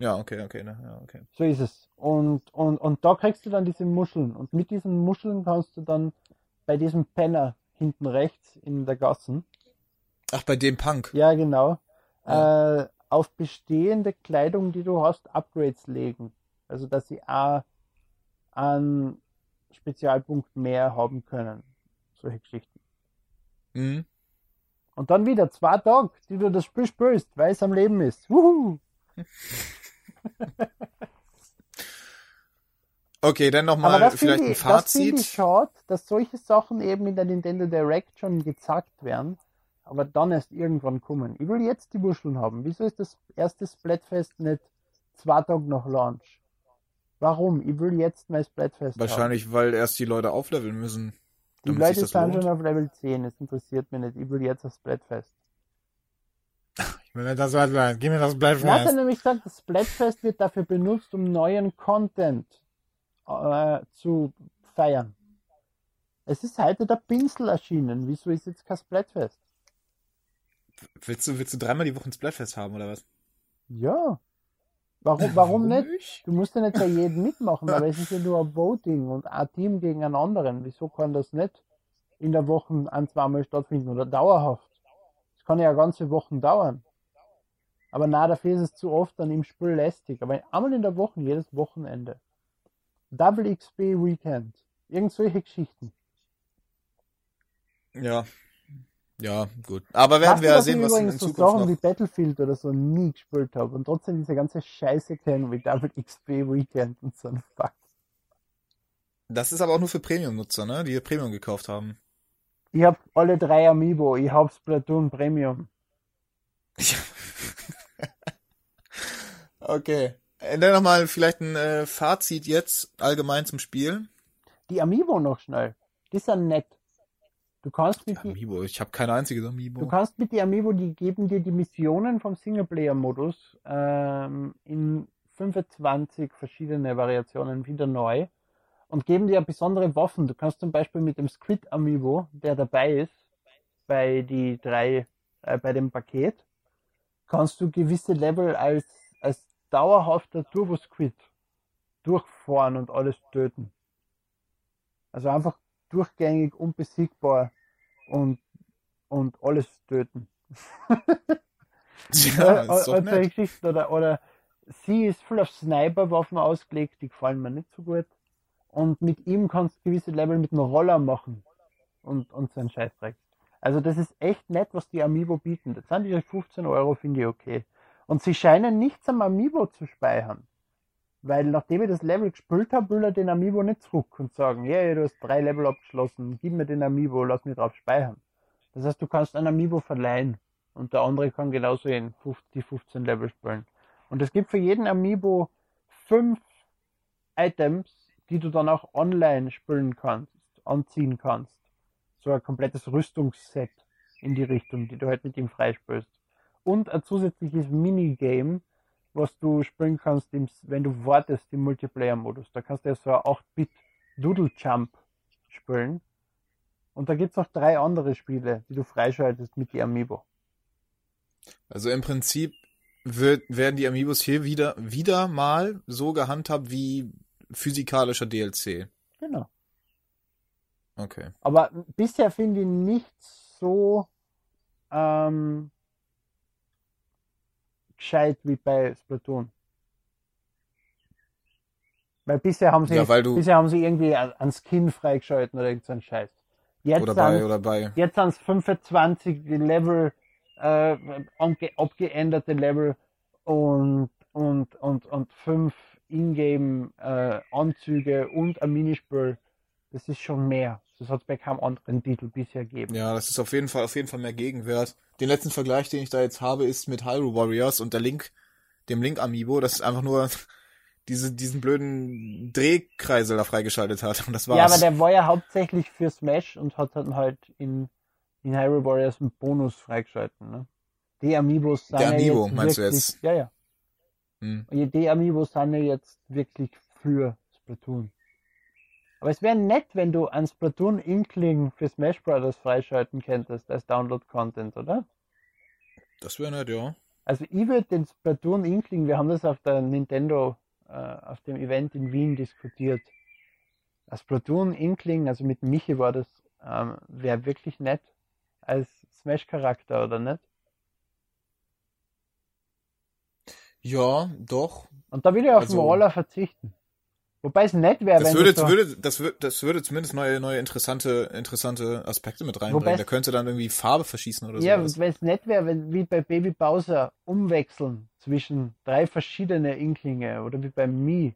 Ja, okay, okay, ne, ja, okay. So ist es. Und, und, und da kriegst du dann diese Muscheln. Und mit diesen Muscheln kannst du dann bei diesem Penner hinten rechts in der Gassen. Ach, bei dem Punk. Ja, genau. Äh, auf bestehende Kleidung, die du hast, Upgrades legen. Also, dass sie auch einen Spezialpunkt mehr haben können. Solche Geschichten. Mhm. Und dann wieder zwei Tage, die du das Spiel spielst, weil es am Leben ist. Wuhu! Okay, dann nochmal das vielleicht finde ein ich, das finde Fazit. ich schade, dass solche Sachen eben in der Nintendo Direct schon gezackt werden, aber dann erst irgendwann kommen. Ich will jetzt die Muscheln haben. Wieso ist das erste Splatfest nicht zwei Tage nach Launch? Warum? Ich will jetzt mein Splatfest haben. Wahrscheinlich, weil erst die Leute aufleveln müssen. Die Leute das sind schon auf Level 10, es interessiert mich nicht. Ich will jetzt das Splatfest. Ich will nicht das Wort sein. Gib mir das Blatt Er hat ja nämlich gesagt, das Splatfest wird dafür benutzt, um neuen Content äh, zu feiern. Es ist heute der Pinsel erschienen. Wieso ist jetzt kein Splatfest? Willst du, willst du dreimal die Woche ein Splatfest haben, oder was? Ja. Warum, warum nicht? Du musst ja nicht bei jedem mitmachen, aber es ist ja nur ein Voting und ein Team gegen einen anderen. Wieso kann das nicht in der Woche ein, zweimal stattfinden oder dauerhaft? Das kann ja ganze Wochen dauern. Aber na, dafür ist es zu oft dann im Spiel lästig. Aber einmal in der Woche, jedes Wochenende. Double XP Weekend. Irgend solche Geschichten. Ja. Ja, gut. Aber werden Weißt wir ja sehen, was in, in übrigens so Zukunft Sachen wie noch. Battlefield oder so nie gespielt habe und trotzdem diese ganze Scheiße kennen wie Double XP Weekend und so ein Fuck. Das ist aber auch nur für Premium-Nutzer, ne? Die Premium gekauft haben. Ich hab alle drei Amiibo. Ich hab Splatoon Premium. Ja. okay. Äh, Dann nochmal vielleicht ein äh, Fazit jetzt allgemein zum Spiel. Die Amiibo noch schnell. Die sind nett. Du kannst mit die, Amiibo, ich habe keine einzige Amiibo. du kannst mit die Amiibo, die geben dir die Missionen vom Singleplayer-Modus ähm, in 25 verschiedene Variationen wieder neu und geben dir besondere Waffen. Du kannst zum Beispiel mit dem Squid Amiibo, der dabei ist, bei die drei, äh, bei dem Paket, kannst du gewisse Level als, als dauerhafter Turbo Squid durchfahren und alles töten. Also einfach durchgängig unbesiegbar und, und alles töten. ja, ist doch also nett. Geschichten oder, oder sie ist voll auf Sniper-Waffen ausgelegt, die gefallen mir nicht so gut. Und mit ihm kannst du gewisse Level mit einem Roller machen. Und, und so ein Scheißdreck. Also das ist echt nett, was die Amiibo bieten. Das sind die 15 Euro, finde ich okay. Und sie scheinen nichts am Amiibo zu speichern. Weil nachdem ich das Level gespielt habe, will er den Amiibo nicht zurück und sagen, hey, du hast drei Level abgeschlossen, gib mir den Amiibo, lass mich drauf speichern. Das heißt, du kannst ein Amiibo verleihen und der andere kann genauso in 50, die 15 Level spielen. Und es gibt für jeden Amiibo fünf Items, die du dann auch online spielen kannst, anziehen kannst. So ein komplettes Rüstungsset in die Richtung, die du halt mit ihm freispielst. Und ein zusätzliches Minigame, was du spielen kannst, wenn du wartest im Multiplayer-Modus. Da kannst du ja so ein 8-Bit Doodle Jump spielen. Und da gibt's noch drei andere Spiele, die du freischaltest mit die Amiibo. Also im Prinzip wird, werden die Amiibos hier wieder, wieder mal so gehandhabt wie physikalischer DLC. Genau. Okay. Aber bisher finde ich nicht so ähm, gescheit wie bei Splatoon. Weil bisher haben sie, Ja, weil du- bisher haben sie irgendwie einen Skin freigeschalten oder irgend so einen Scheiß. Jetzt Oder bei, sind oder bei. jetzt sind es 25 Level, äh, abgeänderte Level und, und, und, und fünf Ingame äh, Anzüge und ein Minispiel. Das ist schon mehr. Das hat es bei keinem anderen Titel bisher gegeben. Ja, das ist auf jeden Fall, auf jeden Fall mehr Gegenwert. Den letzten Vergleich, den ich da jetzt habe, ist mit Hyrule Warriors und der Link, dem Link Amiibo, das ist einfach nur diese, diesen blöden Drehkreisel da freigeschaltet hat. Und das war's. Ja, aber der war ja hauptsächlich für Smash und hat dann halt in, in Hyrule Warriors einen Bonus freigeschalten. Ne? Die Amiibos sind Der ja Amiibo, jetzt meinst du wirklich, jetzt? Ja, ja. Hm. Und Die Amiibos sind ja jetzt wirklich für Splatoon. Aber es wäre nett, wenn du einen Splatoon Inkling für Smash Brothers freischalten könntest als Download-Content, oder? Das wäre nett, ja. Also ich würde den Splatoon Inkling, wir haben das auf der Nintendo, äh, auf dem Event in Wien diskutiert. Das Splatoon Inkling, also mit Michi war das, ähm, wäre wirklich nett als Smash-Charakter, oder nicht? Ja, doch. Und da will ich auf den Also- Roller verzichten. Wobei es nett wäre, wenn würde, so, würde, das würde, das würde zumindest neue, neue interessante, interessante Aspekte mit reinbringen. Der könnte dann irgendwie Farbe verschießen oder ja, sowas. wenn es nett wäre, wenn wie bei Baby Bowser umwechseln zwischen drei verschiedene Inklinge oder wie bei Mi.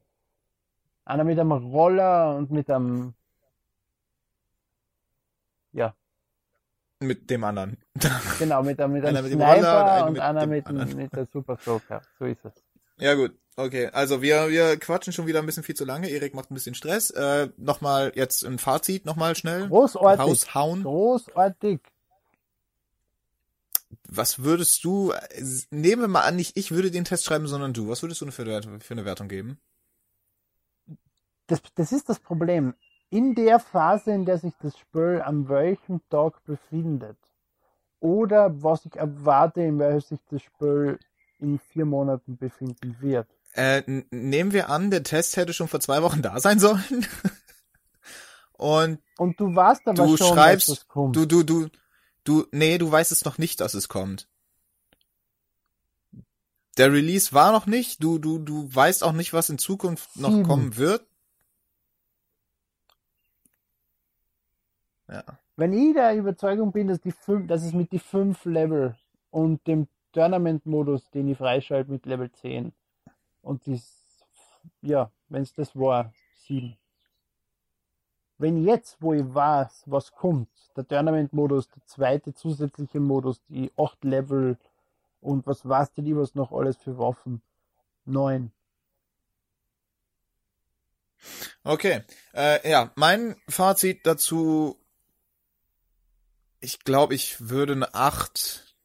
Einer mit einem Roller und mit einem ja, Mit dem anderen. genau, mit einem, mit einem mit dem Roller und Sniper einer mit mit, mit der Super Soaker. So ist es. Ja gut, okay. Also wir, wir quatschen schon wieder ein bisschen viel zu lange. Erik macht ein bisschen Stress. Äh, nochmal jetzt ein Fazit, nochmal schnell. Großartig. Raushauen. Großartig. Was würdest du, nehmen wir mal an, nicht ich würde den Test schreiben, sondern du. Was würdest du für eine Wertung, für eine Wertung geben? das, das ist das Problem. In der Phase, in der sich das Spiel am welchem Tag befindet, oder was ich erwarte, in welcher sich das Spiel in vier Monaten befinden wird. Äh, nehmen wir an, der Test hätte schon vor zwei Wochen da sein sollen. Und Und du weißt aber du schon, schreibst, dass das kommt. du, du, du, du, nee, du weißt es noch nicht, dass es kommt. Der Release war noch nicht, du, du, du weißt auch nicht, was in Zukunft noch Sieben. kommen wird. Ja. Wenn ich der Überzeugung bin, dass, die fünf, dass es mit die fünf Level und dem Tournament-Modus, den ich freischalte mit Level 10 und das, ja, wenn es das war, sieben. Wenn jetzt, wo ich weiß, was kommt, der Tournament-Modus, der zweite zusätzliche Modus, die acht Level und was weiß denn ich was noch alles für Waffen, neun. Okay. Äh, ja, mein Fazit dazu, ich glaube, ich würde eine 8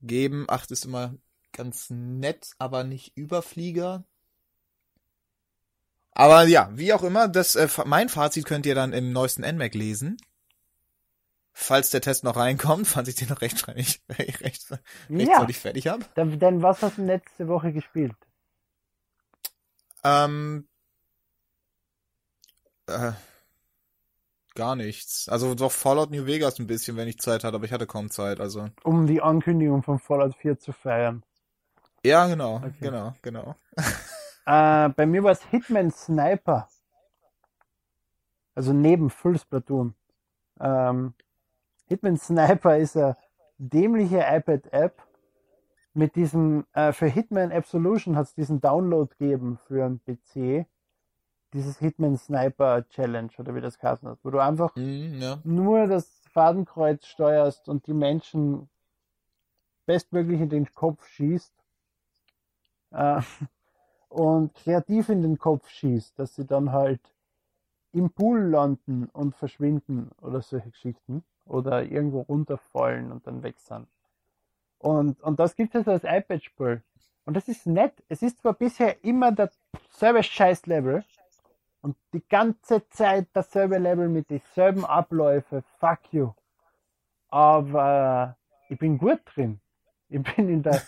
geben. 8 ist immer ganz nett, aber nicht Überflieger. Aber ja, wie auch immer, das, äh, mein Fazit könnt ihr dann im neuesten NMAC lesen. Falls der Test noch reinkommt, falls ich den noch rechtzeitig, recht, Ja, rechtzeitig fertig habe. dann, denn was hast du letzte Woche gespielt? Ähm, äh, gar nichts. Also doch Fallout New Vegas ein bisschen, wenn ich Zeit hatte, aber ich hatte kaum Zeit. Also Um die Ankündigung von Fallout 4 zu feiern. ja, genau, Okay. genau, genau. Äh, bei mir war es Hitman Sniper. Also neben Full Splatoon. Ähm, Hitman Sniper ist eine dämliche iPad-App. Mit diesem, äh, für Hitman Absolution hat es diesen Download gegeben für einen PC. Dieses Hitman Sniper Challenge oder wie das heißen hat, wo du einfach Mhm, ja. nur das Fadenkreuz steuerst und die Menschen bestmöglich in den Kopf schießt äh, und kreativ in den Kopf schießt, dass sie dann halt im Pool landen und verschwinden oder solche Geschichten oder irgendwo runterfallen und dann weg sind. Und, und das gibt es als iPad-Spiel. Und das ist nett. Es ist zwar bisher immer dasselbe Scheiß-Level, und die ganze Zeit dasselbe Level mit dieselben Abläufe. Fuck you. Aber ich bin gut drin. Ich bin in der,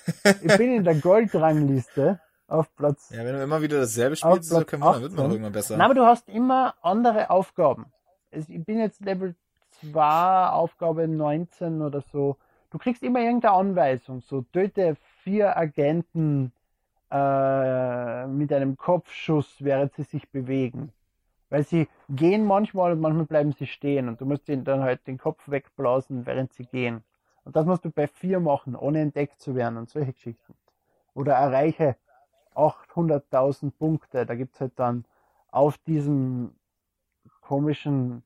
ich bin in der Goldrangliste auf Platz. Ja, wenn du immer wieder dasselbe spielst, Platz kein Wunder, wird man 18. auch irgendwann besser. Na, aber du hast immer andere Aufgaben. Ich bin jetzt Level 2, Aufgabe 19 oder so. Du kriegst immer irgendeine Anweisung. So, töte vier Agenten äh, mit einem Kopfschuss, während sie sich bewegen. Weil sie gehen manchmal und manchmal bleiben sie stehen und du musst ihnen dann halt den Kopf wegblasen, während sie gehen. Und das musst du bei vier machen, ohne entdeckt zu werden und solche Geschichten. Oder erreiche 800.000 Punkte. Da gibt's halt dann auf diesem komischen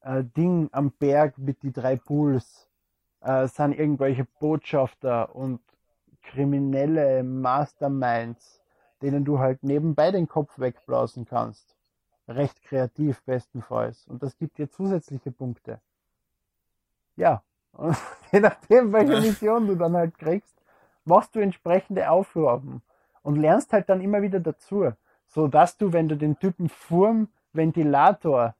äh, Ding am Berg mit die drei Pools äh, sind irgendwelche Botschafter und kriminelle Masterminds, denen du halt nebenbei den Kopf wegblasen kannst. Recht kreativ bestenfalls. Und das gibt dir zusätzliche Punkte. Ja. Und je nachdem, welche Mission du dann halt kriegst, machst du entsprechende Aufgaben und lernst halt dann immer wieder dazu. So dass du, wenn du den Typen vorm Ventilator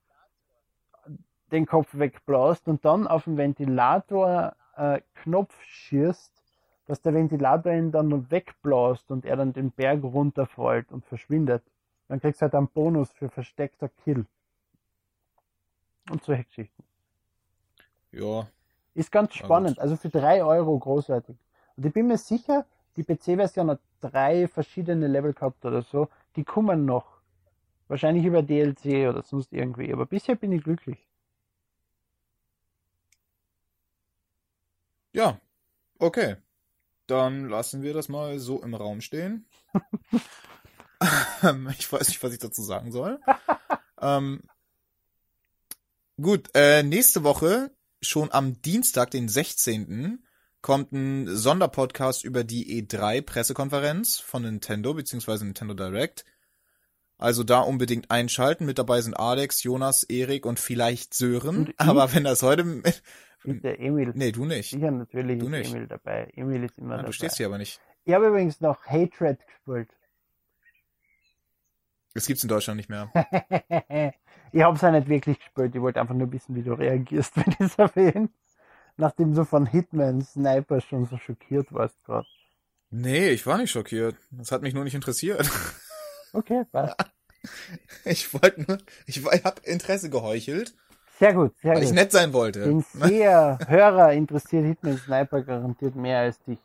den Kopf wegblaust und dann auf den Ventilator äh, Knopf schießt, dass der Ventilator ihn dann wegblaust und er dann den Berg runterfällt und verschwindet. Dann kriegst du halt einen Bonus für versteckter Kill. Und solche Geschichten. Ja, Ist ganz spannend. Also für drei Euro großartig. Und ich bin mir sicher, die PC-Version hat drei verschiedene Level gehabt oder so. Die kommen noch. Wahrscheinlich über DLC oder sonst irgendwie. Aber bisher bin ich glücklich. Ja, okay. Dann lassen wir das mal so im Raum stehen. Ähm, ich weiß nicht, was ich dazu sagen soll. ähm, gut, äh, nächste Woche, schon am Dienstag, den 16., kommt ein Sonderpodcast über die E3-Pressekonferenz von Nintendo, beziehungsweise Nintendo Direct. Also da unbedingt einschalten. Mit dabei sind Alex, Jonas, Erik und vielleicht Sören. Aber wenn das heute... der Emil. Nee, du nicht. Sicher, natürlich Du ist nicht. Emil dabei. Emil ist immer Ah, dabei. du stehst hier aber nicht. Ich habe übrigens noch Hatred gespielt. Das gibt's in Deutschland nicht mehr. ich habe es ja nicht wirklich gespielt. Ich wollte einfach nur wissen, wie du reagierst, wenn ich es erwähne. Nachdem du von Hitman Sniper schon so schockiert warst gerade. Nee, ich war nicht schockiert. Das hat mich nur nicht interessiert. Okay, passt. Ich wollte nur, ich, ich habe Interesse geheuchelt, Sehr gut, sehr weil ich gut. nett sein wollte. Den sehr Hörer interessiert Hitman Sniper garantiert mehr als dich.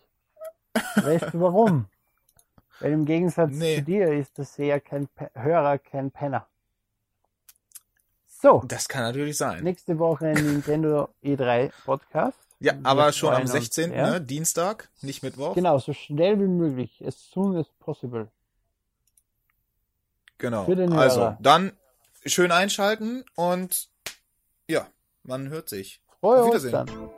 Weißt du warum? Weil im Gegensatz Nee. zu dir ist der Seher kein Pe Hörer kein Penner. So, Das kann natürlich sein. nächste Woche ein Nintendo E3 Podcast. Ja, Wir aber schon am freuen uns 16., sehr. ne? Dienstag, nicht Mittwoch. Genau, so schnell wie möglich. As soon as possible. Genau. Also, dann schön einschalten und ja, man hört sich. Frohe Auf Wiedersehen. Ostern.